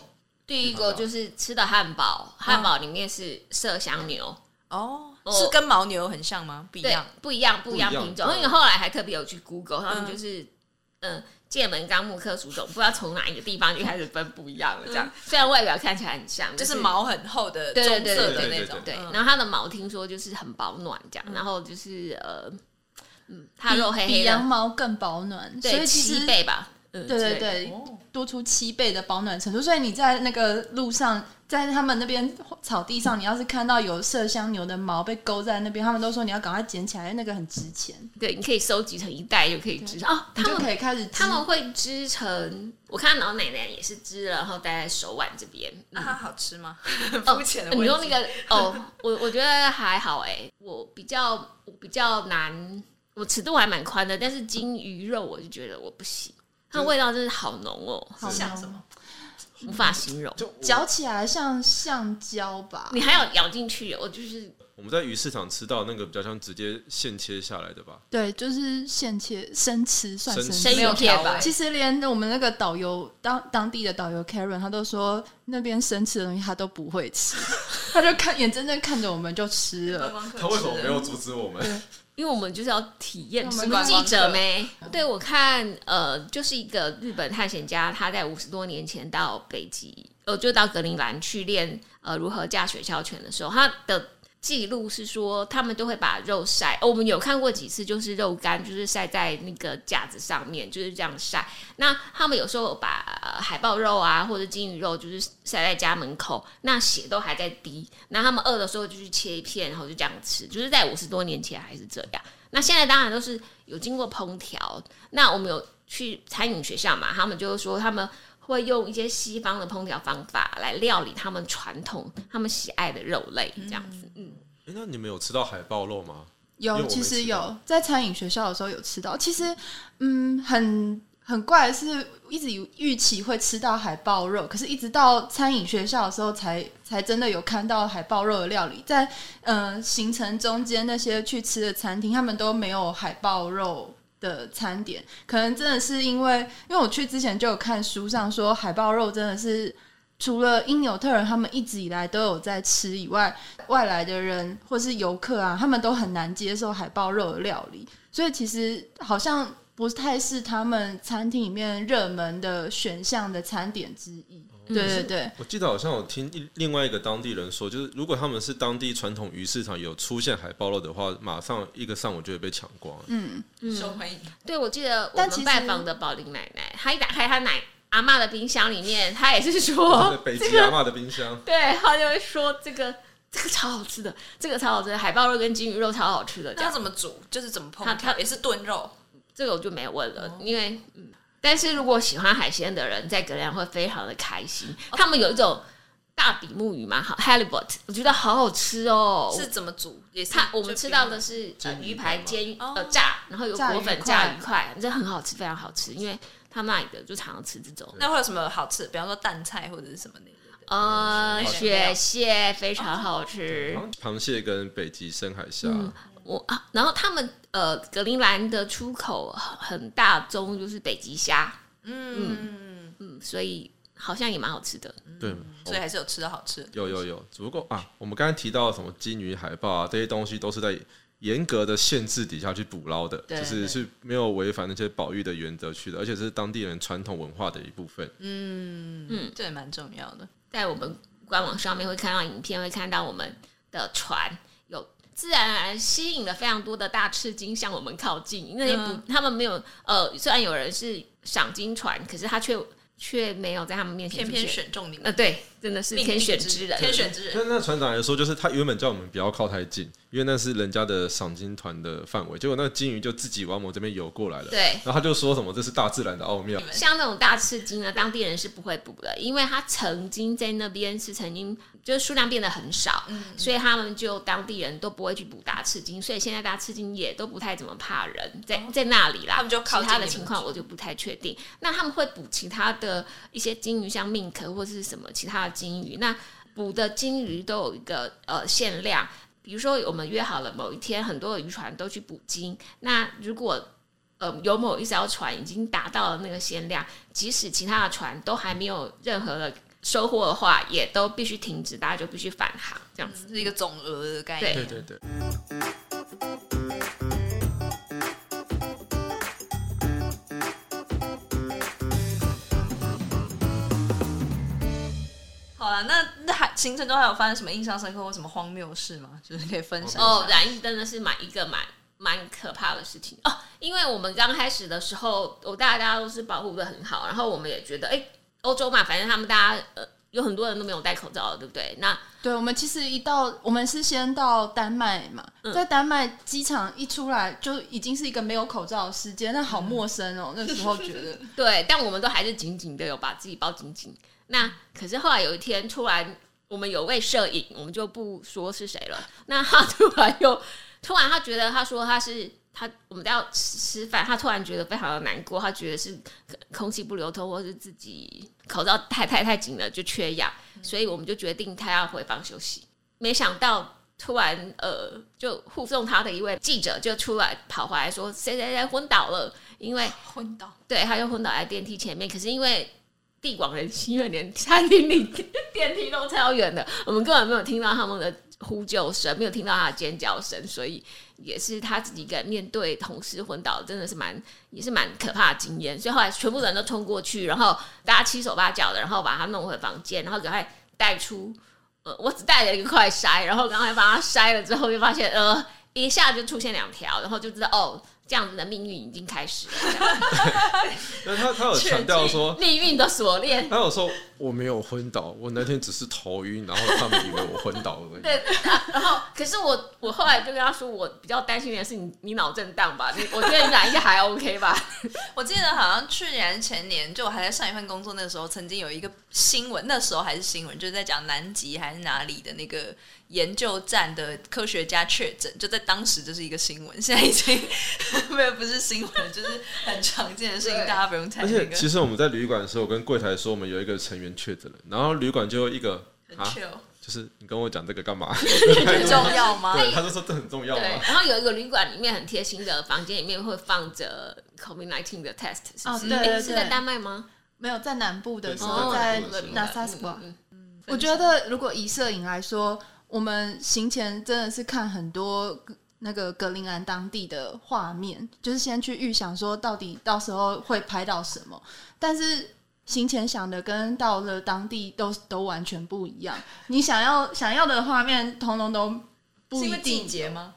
Speaker 4: 第一个就是吃的汉堡，汉堡里面是麝香牛，
Speaker 3: 哦，
Speaker 4: 哦
Speaker 3: 是跟牦牛很像吗？不一样。，
Speaker 4: 不一样，不一样
Speaker 1: 不一样
Speaker 4: 品种。
Speaker 1: 嗯
Speaker 4: 因为后来还特别有去 Google，他们
Speaker 3: 嗯
Speaker 4: 就是嗯。界门纲目科属种，不知道从哪一个地方就开始分不一样了。这样，虽然外表看起来很像，
Speaker 3: 就是毛很厚的棕色的那种，
Speaker 4: 对，
Speaker 3: 嗯。
Speaker 4: 然后它的毛听说就是很保暖，这样，然后就是呃，嗯，它肉黑
Speaker 2: 比
Speaker 4: 黑的，
Speaker 2: 羊毛更保暖，所
Speaker 4: 对，
Speaker 2: 以
Speaker 4: 七倍吧，嗯，
Speaker 2: 对对对，多出七倍的保暖程度。所以你在那个路上，在他们那边草地上，你要是看到有麝香牛的毛被勾在那边，他们都说你要赶快捡起来，那个很值钱，
Speaker 4: 对，你可以收集成一袋就可以织哦。他们
Speaker 2: 可以开始
Speaker 4: 他们会织成，我看老奶奶也是织了，然后戴在手腕这边。
Speaker 3: 那它好吃吗？
Speaker 4: 哦
Speaker 3: 肤浅的问题。
Speaker 4: 你说那个哦，我我觉得还好哎，我比较我比较难，我尺度还蛮宽的，但是金鱼肉我就觉得我不行，它的味道真是好浓哦，
Speaker 3: 像什么？
Speaker 4: 无法形容。
Speaker 1: 就
Speaker 2: 嚼起来像橡胶吧？
Speaker 4: 你还要咬进去，我就是
Speaker 1: 我们在鱼市场吃到那个比较像直接现切下来的吧，
Speaker 2: 对，就是现切生吃，算
Speaker 1: 生
Speaker 2: 生
Speaker 4: 生
Speaker 2: 吃。
Speaker 3: 没有
Speaker 4: 鱼片吧
Speaker 3: 调味？
Speaker 2: 其实连我们那个导游当当地的导游 Karen，他都说那边生吃的东西他都不会吃，他就看眼睁睁看着我们就吃了。
Speaker 1: 他为什么没有阻止我们？
Speaker 4: 因为我们就是要体验，什么记
Speaker 3: 观光客
Speaker 4: 者没？对我看，呃，就是一个日本探险家，他在五十多年前到北极，呃，就到格陵兰去练呃如何驾雪橇犬的时候，他的记录是说，他们都会把肉晒、哦我们有看过几次，就是肉干，就是晒在那个架子上面，就是这样晒。那他们有时候把、海豹肉啊，或者金鱼肉，就是晒在家门口，那血都还在滴。那他们饿的时候就去切一片，然后就这样吃。就是在五十多年前还是这样。那现在当然都是有经过烹调。那我们有去餐饮学校嘛，他们就是说他们会用一些西方的烹调方法来料理他们传统、他们喜爱的肉类，这样子。嗯，
Speaker 1: 诶那你们有吃到海豹肉吗？
Speaker 2: 有，其实有在餐饮学校的时候有吃到。其实，嗯，很很怪的是，一直有预期会吃到海豹肉，可是一直到餐饮学校的时候才才真的有看到海豹肉的料理。在呃行程中间那些去吃的餐厅，他们都没有海豹肉。的餐点可能真的是因为，因为我去之前就有看书上说海豹肉真的是除了因纽特人他们一直以来都有在吃以外，外来的人或是游客啊，他们都很难接受海豹肉的料理，所以其实好像不太是他们餐厅里面热门的选项的餐点之一。对对对，
Speaker 1: 我记得好像我听一另外一个当地人说，就是如果他们是当地传统鱼市场有出现海豹肉的话，马上一个上午就会被抢光。
Speaker 2: 嗯，
Speaker 3: 受欢迎。
Speaker 4: 对，我记得我们拜访的宝林奶奶，她一打开她奶阿妈的冰箱里面，她也是说
Speaker 1: 在，北极阿妈的冰箱，
Speaker 4: 对，她就会说这个这个超好吃的，这个超好吃的，海豹肉跟金鱼肉超好吃的，这样
Speaker 3: 怎么煮？就是怎么烹
Speaker 4: 它？
Speaker 3: 也是炖肉。
Speaker 4: 这个我就没有问了，因为嗯，但是如果喜欢海鲜的人在格兰会非常的开心。他们有一种大比目鱼嘛，哈 halibut，我觉得好好吃哦。
Speaker 3: 是怎么煮？也是
Speaker 4: 它我们吃到的是呃
Speaker 1: 鱼
Speaker 4: 鱼排煎
Speaker 3: 哦
Speaker 4: 呃炸，然后有果粉炸鱼块，这很好吃，非常好吃。因为他们那里的就常常吃这种。
Speaker 3: 那会有什么好吃？比方说蛋菜或者是什么那个？
Speaker 4: 呃，雪蟹非常好吃。
Speaker 1: 螃蟹跟北极深海虾，
Speaker 4: 嗯我啊，然后他们呃，格陵兰的出口很很大宗就是北极虾，
Speaker 3: 嗯，
Speaker 4: 嗯嗯，所以好像也蛮好吃的。
Speaker 1: 对，
Speaker 3: 所以还是有吃到好吃的。
Speaker 1: 有有有，只不过啊，我们刚才提到什么金鱼、海豹啊，这些东西都是在严格的限制底下去捕捞的，
Speaker 3: 对
Speaker 1: 就是是没有违反那些保育的原则去的，而且是当地人传统文化的一部分。
Speaker 3: 嗯嗯，这也蛮重要的。
Speaker 4: 在我们官网上面会看到影片，会看到我们的船有自然而然吸引了非常多的大赤鲸向我们靠近。因为不，
Speaker 3: 嗯
Speaker 4: 他们没有呃，虽然有人是赏金船，可是他却却没有在他们面前
Speaker 3: 偏偏。选中你们
Speaker 4: 呃，，对，真的是天选之人，
Speaker 3: 天选之人。
Speaker 1: 那那船长来说，就是他原本叫我们不要靠太近，因为那是人家的赏金团的范围，结果那个金鱼就自己往我们这边游过来了。
Speaker 4: 对。
Speaker 1: 然后他就说什么这是大自然的奥妙
Speaker 4: 像那种大赤鲸呢，当地人是不会捕的，因为他曾经在那边是曾经就是数量变得很少，所以他们就当地人都不会去捕大赤鲸，所以现在大赤鲸也都不太怎么怕人，在在那里啦，
Speaker 3: 他们就靠
Speaker 4: 其他的情况我就不太确定。那他们会捕其他的一些金鱼，像命壳或是什么其他的金鱼，那捕的金鱼都有一个呃限量。比如说，我们约好了某一天，很多的渔船都去捕鲸。那如果呃，有某一艘船已经达到了那个限量，即使其他的船都还没有任何的收获的话，也都必须停止，大家就必须返航，这样子。
Speaker 3: 是一个总额的概念。
Speaker 1: 对对对。
Speaker 3: 好了，那那还行程中还有发生什么印象深刻或什么荒谬事吗？就是可以分享一下。
Speaker 4: 哦，染疫真的是蛮一个蛮蛮可怕的事情哦，因为我们刚开始的时候，我大家大家都是保护的很好，然后我们也觉得，哎，欧洲嘛，反正他们大家呃有很多人都没有戴口罩，对不对？那
Speaker 2: 对，我们其实一到，我们是先到丹麦嘛，在丹麦机场一出来就已经是一个没有口罩的世界，那好陌生哦。那时候觉得，
Speaker 4: 对，但我们都还是紧紧的有把自己包紧紧。那可是后来有一天突然，我们有位摄影，我们就不说是谁了。那他突然又突然他觉得他说他是他我们要吃吃饭，他突然觉得非常的难过，他觉得是空气不流通，或是自己口罩太太太紧了就缺氧，所以我们就决定他要回房休息。没想到突然呃，就护送他的一位记者就出来跑回来说谁谁谁昏倒了，因为
Speaker 3: 昏倒，
Speaker 4: 对，他就昏倒在电梯前面。可是因为地广人稀，因为连餐厅里 电梯都超远的，我们根本没有听到他们的呼救声，没有听到他的尖叫声，所以也是他自己一个人面对同事昏倒，真的是蛮也是蛮可怕的经验。所以后来全部人都冲过去，然后大家七手八脚的，然后把他弄回房间，然后赶快带出。呃，我只带了一个快筛，然后刚才把他筛了之后，就发现呃，一下就出现两条，然后就知道哦，这样子的命运已经开始了。
Speaker 1: 那他他有强调说，
Speaker 4: 命运的锁链。
Speaker 1: 他有说我没有昏倒，我那天只是头晕，然后他们以为我昏倒而已。
Speaker 4: 对，啊然后可是我我后来就跟他说，我比较担心的是你你脑震荡吧，你我觉得你哪一个还 OK 吧？
Speaker 3: 我记得好像去年前年，就我还在上一份工作那个时候，曾经有一个新闻，那时候还是新闻，就是在讲南极还是哪里的那个研究站的科学家确诊，就在当时就是一个新闻，现在已经 没有不是新闻，就是很常见的事情，大家不用太
Speaker 1: 其实我们在旅馆的时候，我跟柜台说我们有一个成员确诊了，然后旅馆就一个
Speaker 3: 很
Speaker 1: 就是你跟我讲这个干嘛？
Speaker 3: 很重要吗？
Speaker 1: 对，他就说这很重要
Speaker 4: 对，然后有一个旅馆里面很贴心的房间里面会放着 COVID nineteen 的 test，是不是？
Speaker 2: 哦对
Speaker 4: 是在丹麦吗？
Speaker 2: 没有在南部的时候，在
Speaker 1: 是在南部的时候
Speaker 2: 纳萨斯瓦。
Speaker 4: 嗯
Speaker 2: 我觉得如果以摄影来说，我们行前真的是看很多那个格陵兰当地的画面，就是先去预想说到底到时候会拍到什么，但是。行前想的跟到了当地都都完全不一样，你想要想要的画面，通通都不一
Speaker 3: 是因为季
Speaker 2: 定。
Speaker 3: 节吗？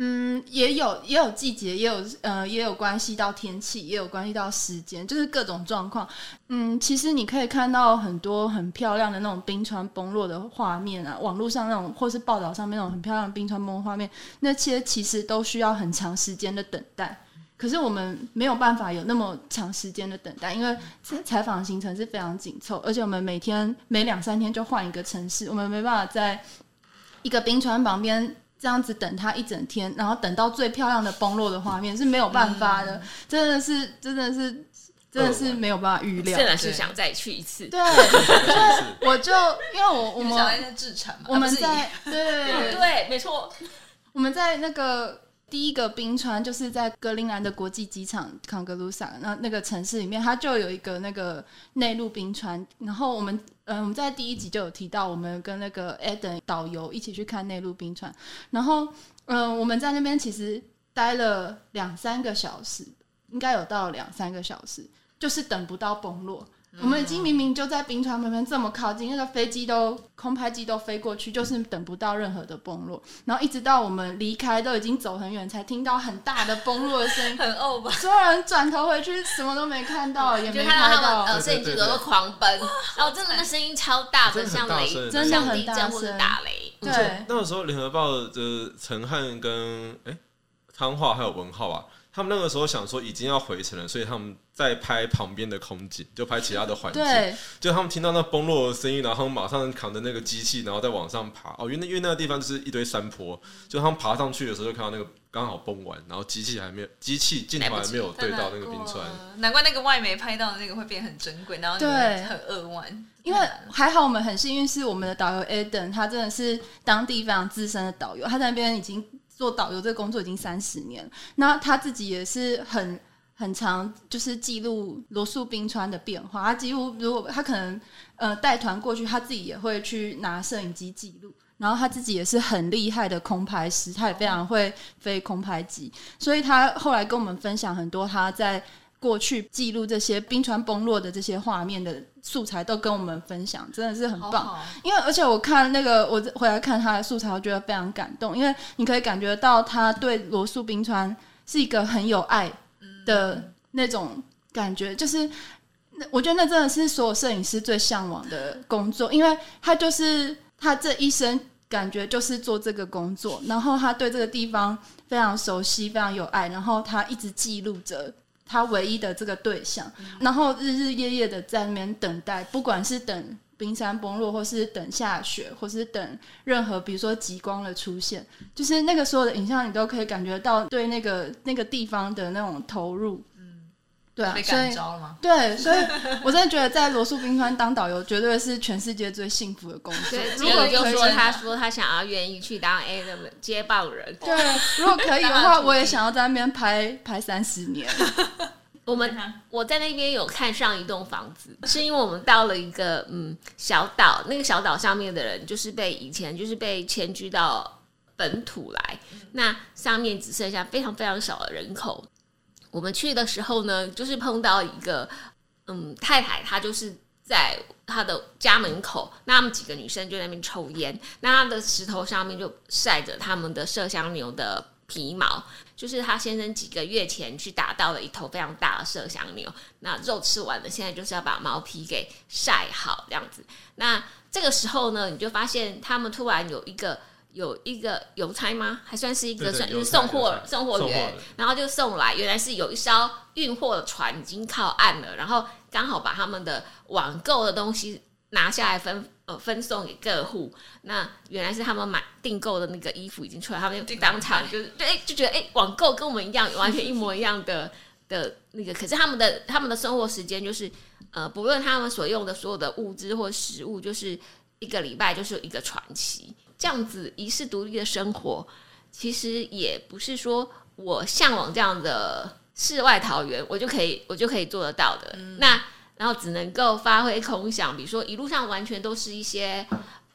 Speaker 2: 嗯，也有也有季节，也有呃也有关系到天气，也有关系到时间，就是各种状况。嗯，其实你可以看到很多很漂亮的那种冰川崩落的画面啊，网络上那种或是报道上面那种很漂亮的冰川崩落画面，那些其实都需要很长时间的等待。可是我们没有办法有那么长时间的等待，因为采采访行程是非常紧凑，而且我们每天每两三天就换一个城市，我们没办法在一个冰川旁边这样子等他一整天，然后等到最漂亮的崩落的画面是没有办法的，真的是真的是真的是没有办法预料。
Speaker 4: 真的是想再去一次。
Speaker 2: 对，我就因为我我
Speaker 3: 们 想在
Speaker 2: 们
Speaker 3: 那自产嘛？
Speaker 2: 我们在对 对，
Speaker 4: 没错。
Speaker 2: 我们在那个第一个冰川，就是在格陵兰的国际机场康格鲁萨那那个城市里面，它就有一个那个内陆冰川。然后我们，嗯、我们在第一集就有提到，我们跟那个 Eden 导游一起去看内陆冰川。然后嗯，我们在那边其实待了两三个小时，应该有到两三个小时，就是等不到崩落。我们已经明明就在冰川旁边这么靠近，那个飞机都空拍机都飞过去，就是等不到任何的崩落。然后一直到我们离开，都已经走很远，才听到很大的崩落的声音。
Speaker 3: 很呕吧？
Speaker 2: 所有人转头回去，什么都没看到，也没
Speaker 4: 就看到他们
Speaker 2: 到。
Speaker 4: 呃摄影机都狂奔，然后真的那声音超大的，像雷，
Speaker 1: 声
Speaker 2: 真的
Speaker 4: 像
Speaker 2: 很大
Speaker 4: 地震或者
Speaker 2: 声
Speaker 4: 打雷。
Speaker 2: 对，
Speaker 1: 那个时候，联合报的陈汉跟哎汤化还有文浩啊，他们那个时候想说已经要回城了，所以他们在拍旁边的空景，就拍其他的环境。
Speaker 2: 对，
Speaker 1: 就他们听到那崩落的声音，然后他们马上扛着那个机器，然后再往上爬。哦，因为那因为那个地方就是一堆山坡，就他们爬上去的时候，就看到那个刚好崩完，然后机器还没有，机器镜头还没有对到那个冰川。
Speaker 3: 难怪那个外媒拍到的那个会变很珍贵，然后你
Speaker 2: 对
Speaker 3: 很扼腕。
Speaker 2: 因为还好我们很幸运，是我们的导游 Eden，他真的是当地非常资深的导游，他在那边已经做导游这个工作已经三十年了。那他自己也是很很常就是记录罗素冰川的变化，他几乎如果他可能呃带团过去，他自己也会去拿摄影机记录。然后他自己也是很厉害的空拍师，他也非常会飞空拍机，所以他后来跟我们分享很多他在过去记录这些冰川崩落的这些画面的素材，都跟我们分享，真的是很棒。
Speaker 3: 好
Speaker 2: 因为而且我看那个我回来看他的素材，我觉得非常感动，因为你可以感觉到他对罗素冰川是一个很有爱的那种感觉，就是那我觉得那真的是所有摄影师最向往的工作，因为他就是他这一生感觉就是做这个工作，然后他对这个地方非常熟悉，非常有爱，然后他一直记录着。他唯一的这个对象，然后日日夜夜的在那边等待，不管是等冰山崩落，或是等下雪，或是等任何比如说极光的出现，就是那个所有的影像，你都可以感觉到对那个那个地方的那种投入。嗯，对啊以
Speaker 3: 感召了吗？
Speaker 2: 对，所以我真的觉得在罗素冰川当导游，绝对是全世界最幸福的工作。如果
Speaker 4: 就说他说他想要愿意去当 A 的接棒人。
Speaker 2: 对，如果可以的话，我也想要在那边拍拍三十年。
Speaker 4: 我们我在那边有看上一栋房子，是因为我们到了一个嗯小岛，那个小岛上面的人就是被以前就是被迁居到本土来，那上面只剩下非常非常少的人口。我们去的时候呢，就是碰到一个嗯太太，她就是在她的家门口，那他们几个女生就在那边抽烟，那她的石头上面就晒着他们的麝香牛的皮毛，就是她先生几个月前去打到了一头非常大的麝香牛，那肉吃完了，现在就是要把毛皮给晒好这样子。那这个时候呢，你就发现他们突然有一个有一个邮差吗？还算是一个算
Speaker 1: 对对邮差
Speaker 4: 送货送货员。然后就送来，原来是有一艘运货的船已经靠岸了，然后刚好把他们的网购的东西拿下来分呃分送给各户。那原来是他们买订购的那个衣服已经出来，他们就当场就是对哎就觉得哎网购跟我们一样，完全一模一样的的那个，可是他们的他们的生活时间就是呃不论他们所用的所有的物资或食物，就是一个礼拜就是一个传奇，这样子遗世独立的生活，其实也不是说我向往这样的世外桃源，我就可以我就可以做得到的。那然后只能够发挥空想，比如说一路上完全都是一些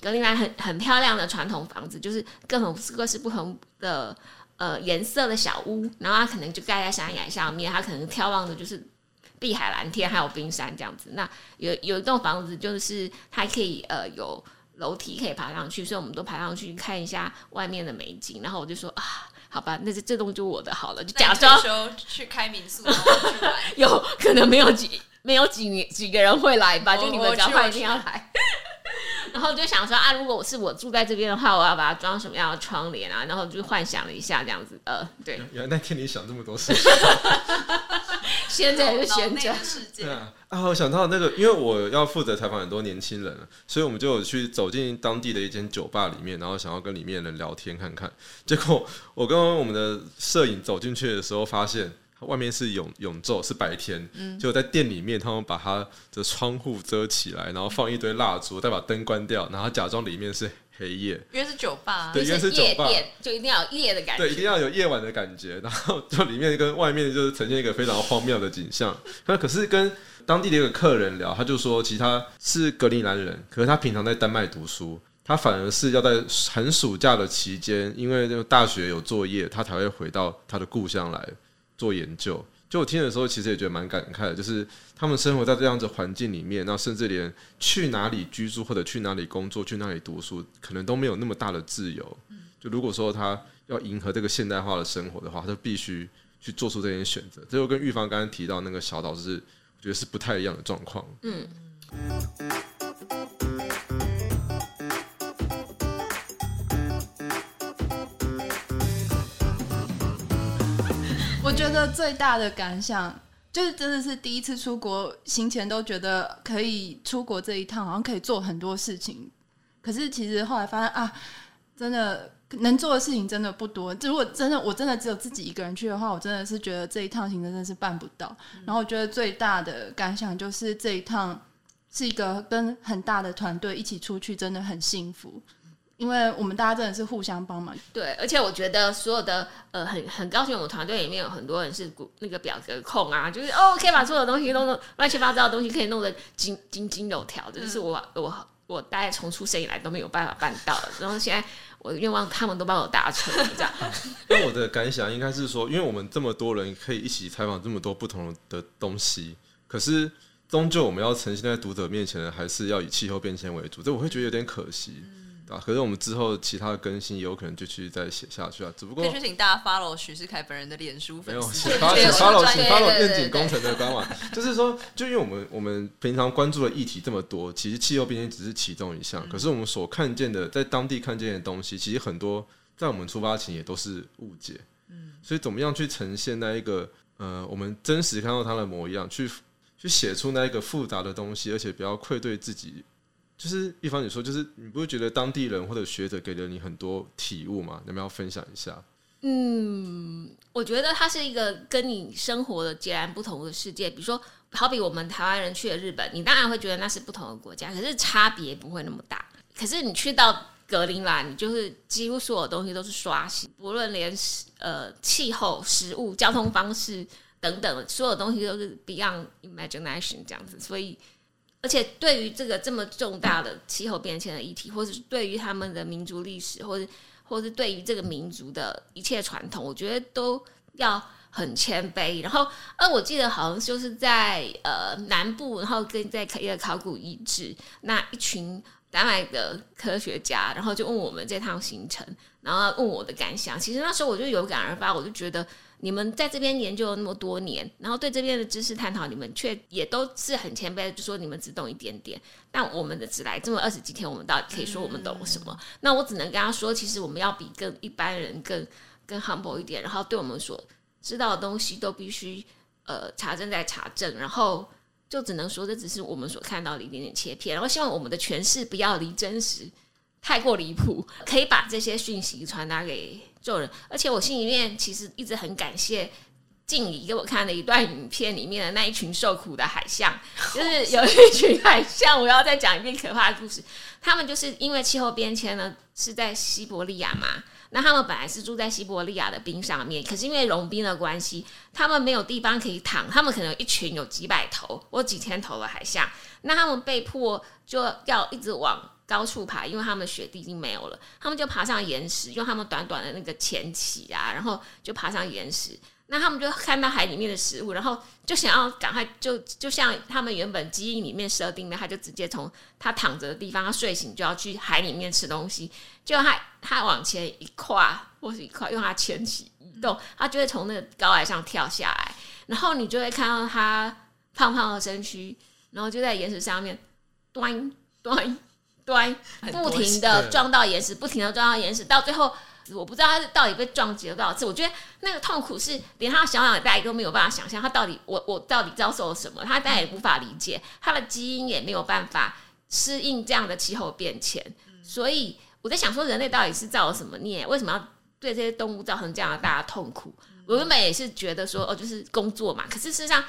Speaker 4: 格陵兰很很漂亮的传统房子，就是各种各式不同的呃颜色的小屋，然后它可能就盖在山崖上面，它可能眺望的就是碧海蓝天，还有冰山这样子。那有有一栋房子，就是它可以呃有楼梯可以爬上去，所以我们都爬上去看一下外面的美景。然后我就说啊，好吧，那这这栋就我的好了，就假装
Speaker 3: 说去开民宿。
Speaker 4: 有可能没有几没有几几个人会来吧，就你们讲话一定要来。然后就想说啊，如果我是我住在这边的话，我要把它装什么样的窗帘啊？然后就幻想了一下这样子，呃，对，
Speaker 1: 原来那天你想这么多事情。
Speaker 4: 闲着也就闲着
Speaker 3: 脑内的，世界
Speaker 1: 对啊，啊，我想到那个，因为我要负责采访很多年轻人，所以我们就有去走进当地的一间酒吧里面，然后想要跟里面的人聊天看看。结果我跟我们的摄影走进去的时候，发现外面是永永昼，是白天。嗯，结果在店里面，他们把他的窗户遮起来，然后放一堆蜡烛，再把灯关掉，然后假装里面是黑夜。
Speaker 3: 因为是酒吧，
Speaker 1: 对因为是酒吧
Speaker 4: 夜店，就一定要有夜的感觉。
Speaker 1: 对，一定要有夜晚的感觉，然后就里面跟外面就是呈现一个非常荒谬的景象。那可是跟当地的一个客人聊，他就说，其实他是格陵兰人，可是他平常在丹麦读书，他反而是要在寒暑假的期间，因为就大学有作业，他才会回到他的故乡来做研究。就我听的时候，其实也觉得蛮感慨的，就是他们生活在这样子环境里面，那甚至连去哪里居住或者去哪里工作、去哪里读书，可能都没有那么大的自由。就如果说他要迎合这个现代化的生活的话，他就必须去做出这些选择。这就跟玉芳刚刚提到那个小岛是，我觉得是不太一样的状况。
Speaker 4: 嗯，
Speaker 2: 得最大的感想就是，真的是第一次出国，行前都觉得可以出国这一趟，好像可以做很多事情。可是其实后来发现啊，真的能做的事情真的不多。如果真的我真的只有自己一个人去的话，我真的是觉得这一趟行程真的是办不到。然后我觉得最大的感想就是这一趟是一个跟很大的团队一起出去，真的很幸福。因为我们大家真的是互相帮忙，
Speaker 4: 对，而且我觉得所有的呃，很很高兴，我们团队里面有很多人是那个表格控啊，就是哦，可以把所有的东西弄弄乱七八糟的东西可以弄得井井井有条，这就是我我我大概从出生以来都没有办法办到的。然后现在我的愿望他们都帮我达成，这样。
Speaker 1: 那我的感想应该是说，因为我们这么多人可以一起采访这么多不同的东西，可是终究我们要呈现在读者面前的，还是要以气候变迁为主，这我会觉得有点可惜。啊，可是我们之后其他的更新也有可能就去再写下去啊，只不过
Speaker 3: 可以去请大家 follow 许世凯本人的脸书
Speaker 1: 没有，请 follow 请 follow 愿景工程的官网，就是说，就因为我们我们平常关注的议题这么多，其实气候变迁只是其中一项，可是我们所看见的，在当地看见的东西，其实很多在我们出发前也都是误解。嗯，所以怎么样去呈现那一个呃，我们真实看到它的模样，去去写出那一个复杂的东西，而且不要愧对自己。就是一方你说，就是你不会觉得当地人或者学者给了你很多体悟吗？你们要分享一下。
Speaker 4: 嗯，我觉得它是一个跟你生活的截然不同的世界。比如说，好比我们台湾人去了日本，你当然会觉得那是不同的国家，可是差别不会那么大。可是你去到格陵兰，你就是几乎所有东西都是刷新，不论连呃气候、食物、交通方式等等，所有东西都是 beyond imagination 这样子。所以，而且对于这个这么重大的气候变迁的议题，或者是对于他们的民族历史，或者或是对于这个民族的一切传统，我觉得都要很谦卑。然后，呃，我记得好像就是在呃南部，然后跟在一个考古遗址，那一群丹麦的科学家，然后就问我们这趟行程，然后问我的感想。其实那时候我就有感而发，我就觉得你们在这边研究了那么多年，然后对这边的知识探讨，你们却也都是很谦卑的，就说你们只懂一点点。但我们的只来这么二十几天，我们到底可以说我们懂什么？那我只能跟他说，其实我们要比更一般人更更 humble 一点，然后对我们所知道的东西都必须呃查证再查证，然后就只能说这只是我们所看到的一点点切片，然后希望我们的诠释不要离真实太过离谱，可以把这些讯息传达给众人。而且我心里面其实一直很感谢。静怡给我看的一段影片里面的那一群受苦的海象，就是有一群海象，我要再讲一遍可怕的故事。他们就是因为气候变迁呢，是在西伯利亚嘛，那他们本来是住在西伯利亚的冰上面，可是因为融冰的关系，他们没有地方可以躺，他们可能有一群有几百头或几千头的海象，那他们被迫就要一直往高处爬，因为他们雪地已经没有了，他们就爬上岩石，用他们短短的那个前鳍啊，然后就爬上岩石。那他们就看到海里面的食物，然后就想要赶快就就像他们原本基因里面设定的，他就直接从他躺着的地方，他睡醒就要去海里面吃东西。就他他往前一跨或是一跨，用他前鳍移动，他就会从那个高台上跳下来，然后你就会看到他胖胖的身躯，然后就在岩石上面端端端，不停的撞到岩石，不停的撞到岩石，到最后。我不知道他是到底被撞击了多少次，我觉得那个痛苦是连他小脑袋都没有办法想象，他到底我我到底遭受了什么，他当然也无法理解，他的基因也没有办法适应这样的气候变迁，所以我在想说，人类到底是造了什么孽？为什么要对这些动物造成这样的大的痛苦？我原本也是觉得说，哦，就是工作嘛，可是事实上，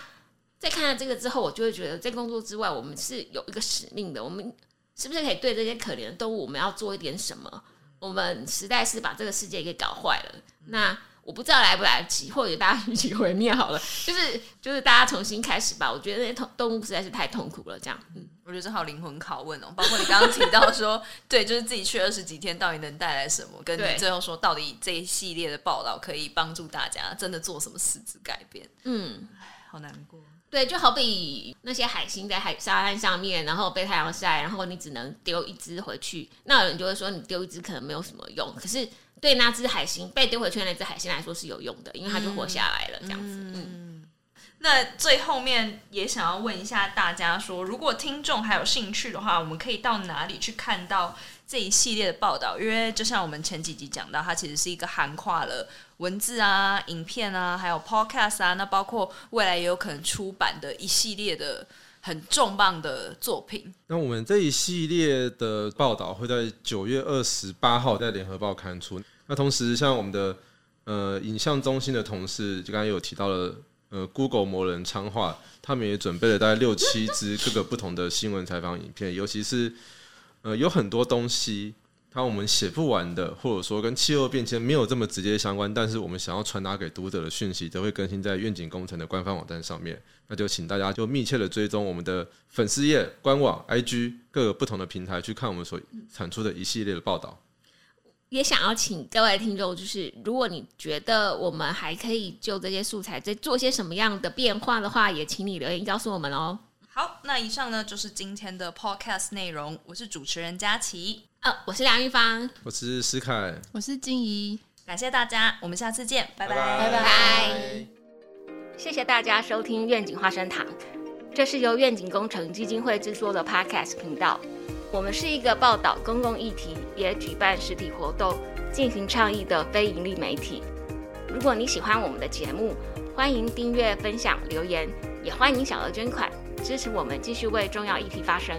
Speaker 4: 在看了这个之后，我就会觉得，在工作之外，我们是有一个使命的，我们是不是可以对这些可怜的动物，我们要做一点什么？我们实在是把这个世界给搞坏了。那我不知道来不来得及，或者大家一起毁灭好了，就是就是大家重新开始吧。我觉得那些动动物实在是太痛苦了，这样。嗯，
Speaker 3: 我觉得这好灵魂拷问哦，包括你刚刚提到说，对，就是自己去二十几天到底能带来什么，跟你最后说到底这一系列的报道可以帮助大家真的做什么实质改变，
Speaker 4: 嗯，
Speaker 3: 好难过。
Speaker 4: 对，就好比那些海星在海沙滩上面，然后被太阳晒，然后你只能丢一只回去，那有人就会说你丢一只可能没有什么用，可是对那只海星被丢回去那只海星来说是有用的，因为它就活下来了，这样子。嗯，
Speaker 3: 那最后面也想要问一下大家说，如果听众还有兴趣的话，我们可以到哪里去看到这一系列的报道？因为就像我们前几集讲到，它其实是一个涵跨了文字啊、影片啊，还有 podcast 啊，那包括未来也有可能出版的一系列的很重磅的作品。
Speaker 1: 那我们这一系列的报道会在九月二十八号在联合报刊出。那同时，像我们的呃影像中心的同事，就刚才有提到了呃 Google 魔人昌化，他们也准备了大概六七支各个不同的新闻采访影片，尤其是呃有很多东西，它我们写不完的，或者说跟气候变迁没有这么直接相关，但是我们想要传达给读者的讯息，都会更新在愿景工程的官方网站上面。那就请大家就密切的追踪我们的粉丝页、官网、IG 各个不同的平台，去看我们所产出的一系列的报道。
Speaker 4: 也想要请各位听众，就是如果你觉得我们还可以就这些素材再做些什么样的变化的话，也请你留言告诉我们哦。
Speaker 3: 好，那以上呢就是今天的 podcast 内容。我是主持人佳琪，
Speaker 4: 呃，我是梁玉芳，
Speaker 1: 我是思凯，
Speaker 2: 我是静怡，
Speaker 3: 感谢大家，我们下次见，拜拜
Speaker 1: 拜
Speaker 4: 拜。谢谢大家收听愿景花生堂，这是由愿景工程基金会制作的 Podcast 频道。我们是一个报道公共议题，也举办实体活动、进行倡议的非盈利媒体。如果你喜欢我们的节目，欢迎订阅、分享、留言，也欢迎小额捐款，支持我们继续为重要议题发声。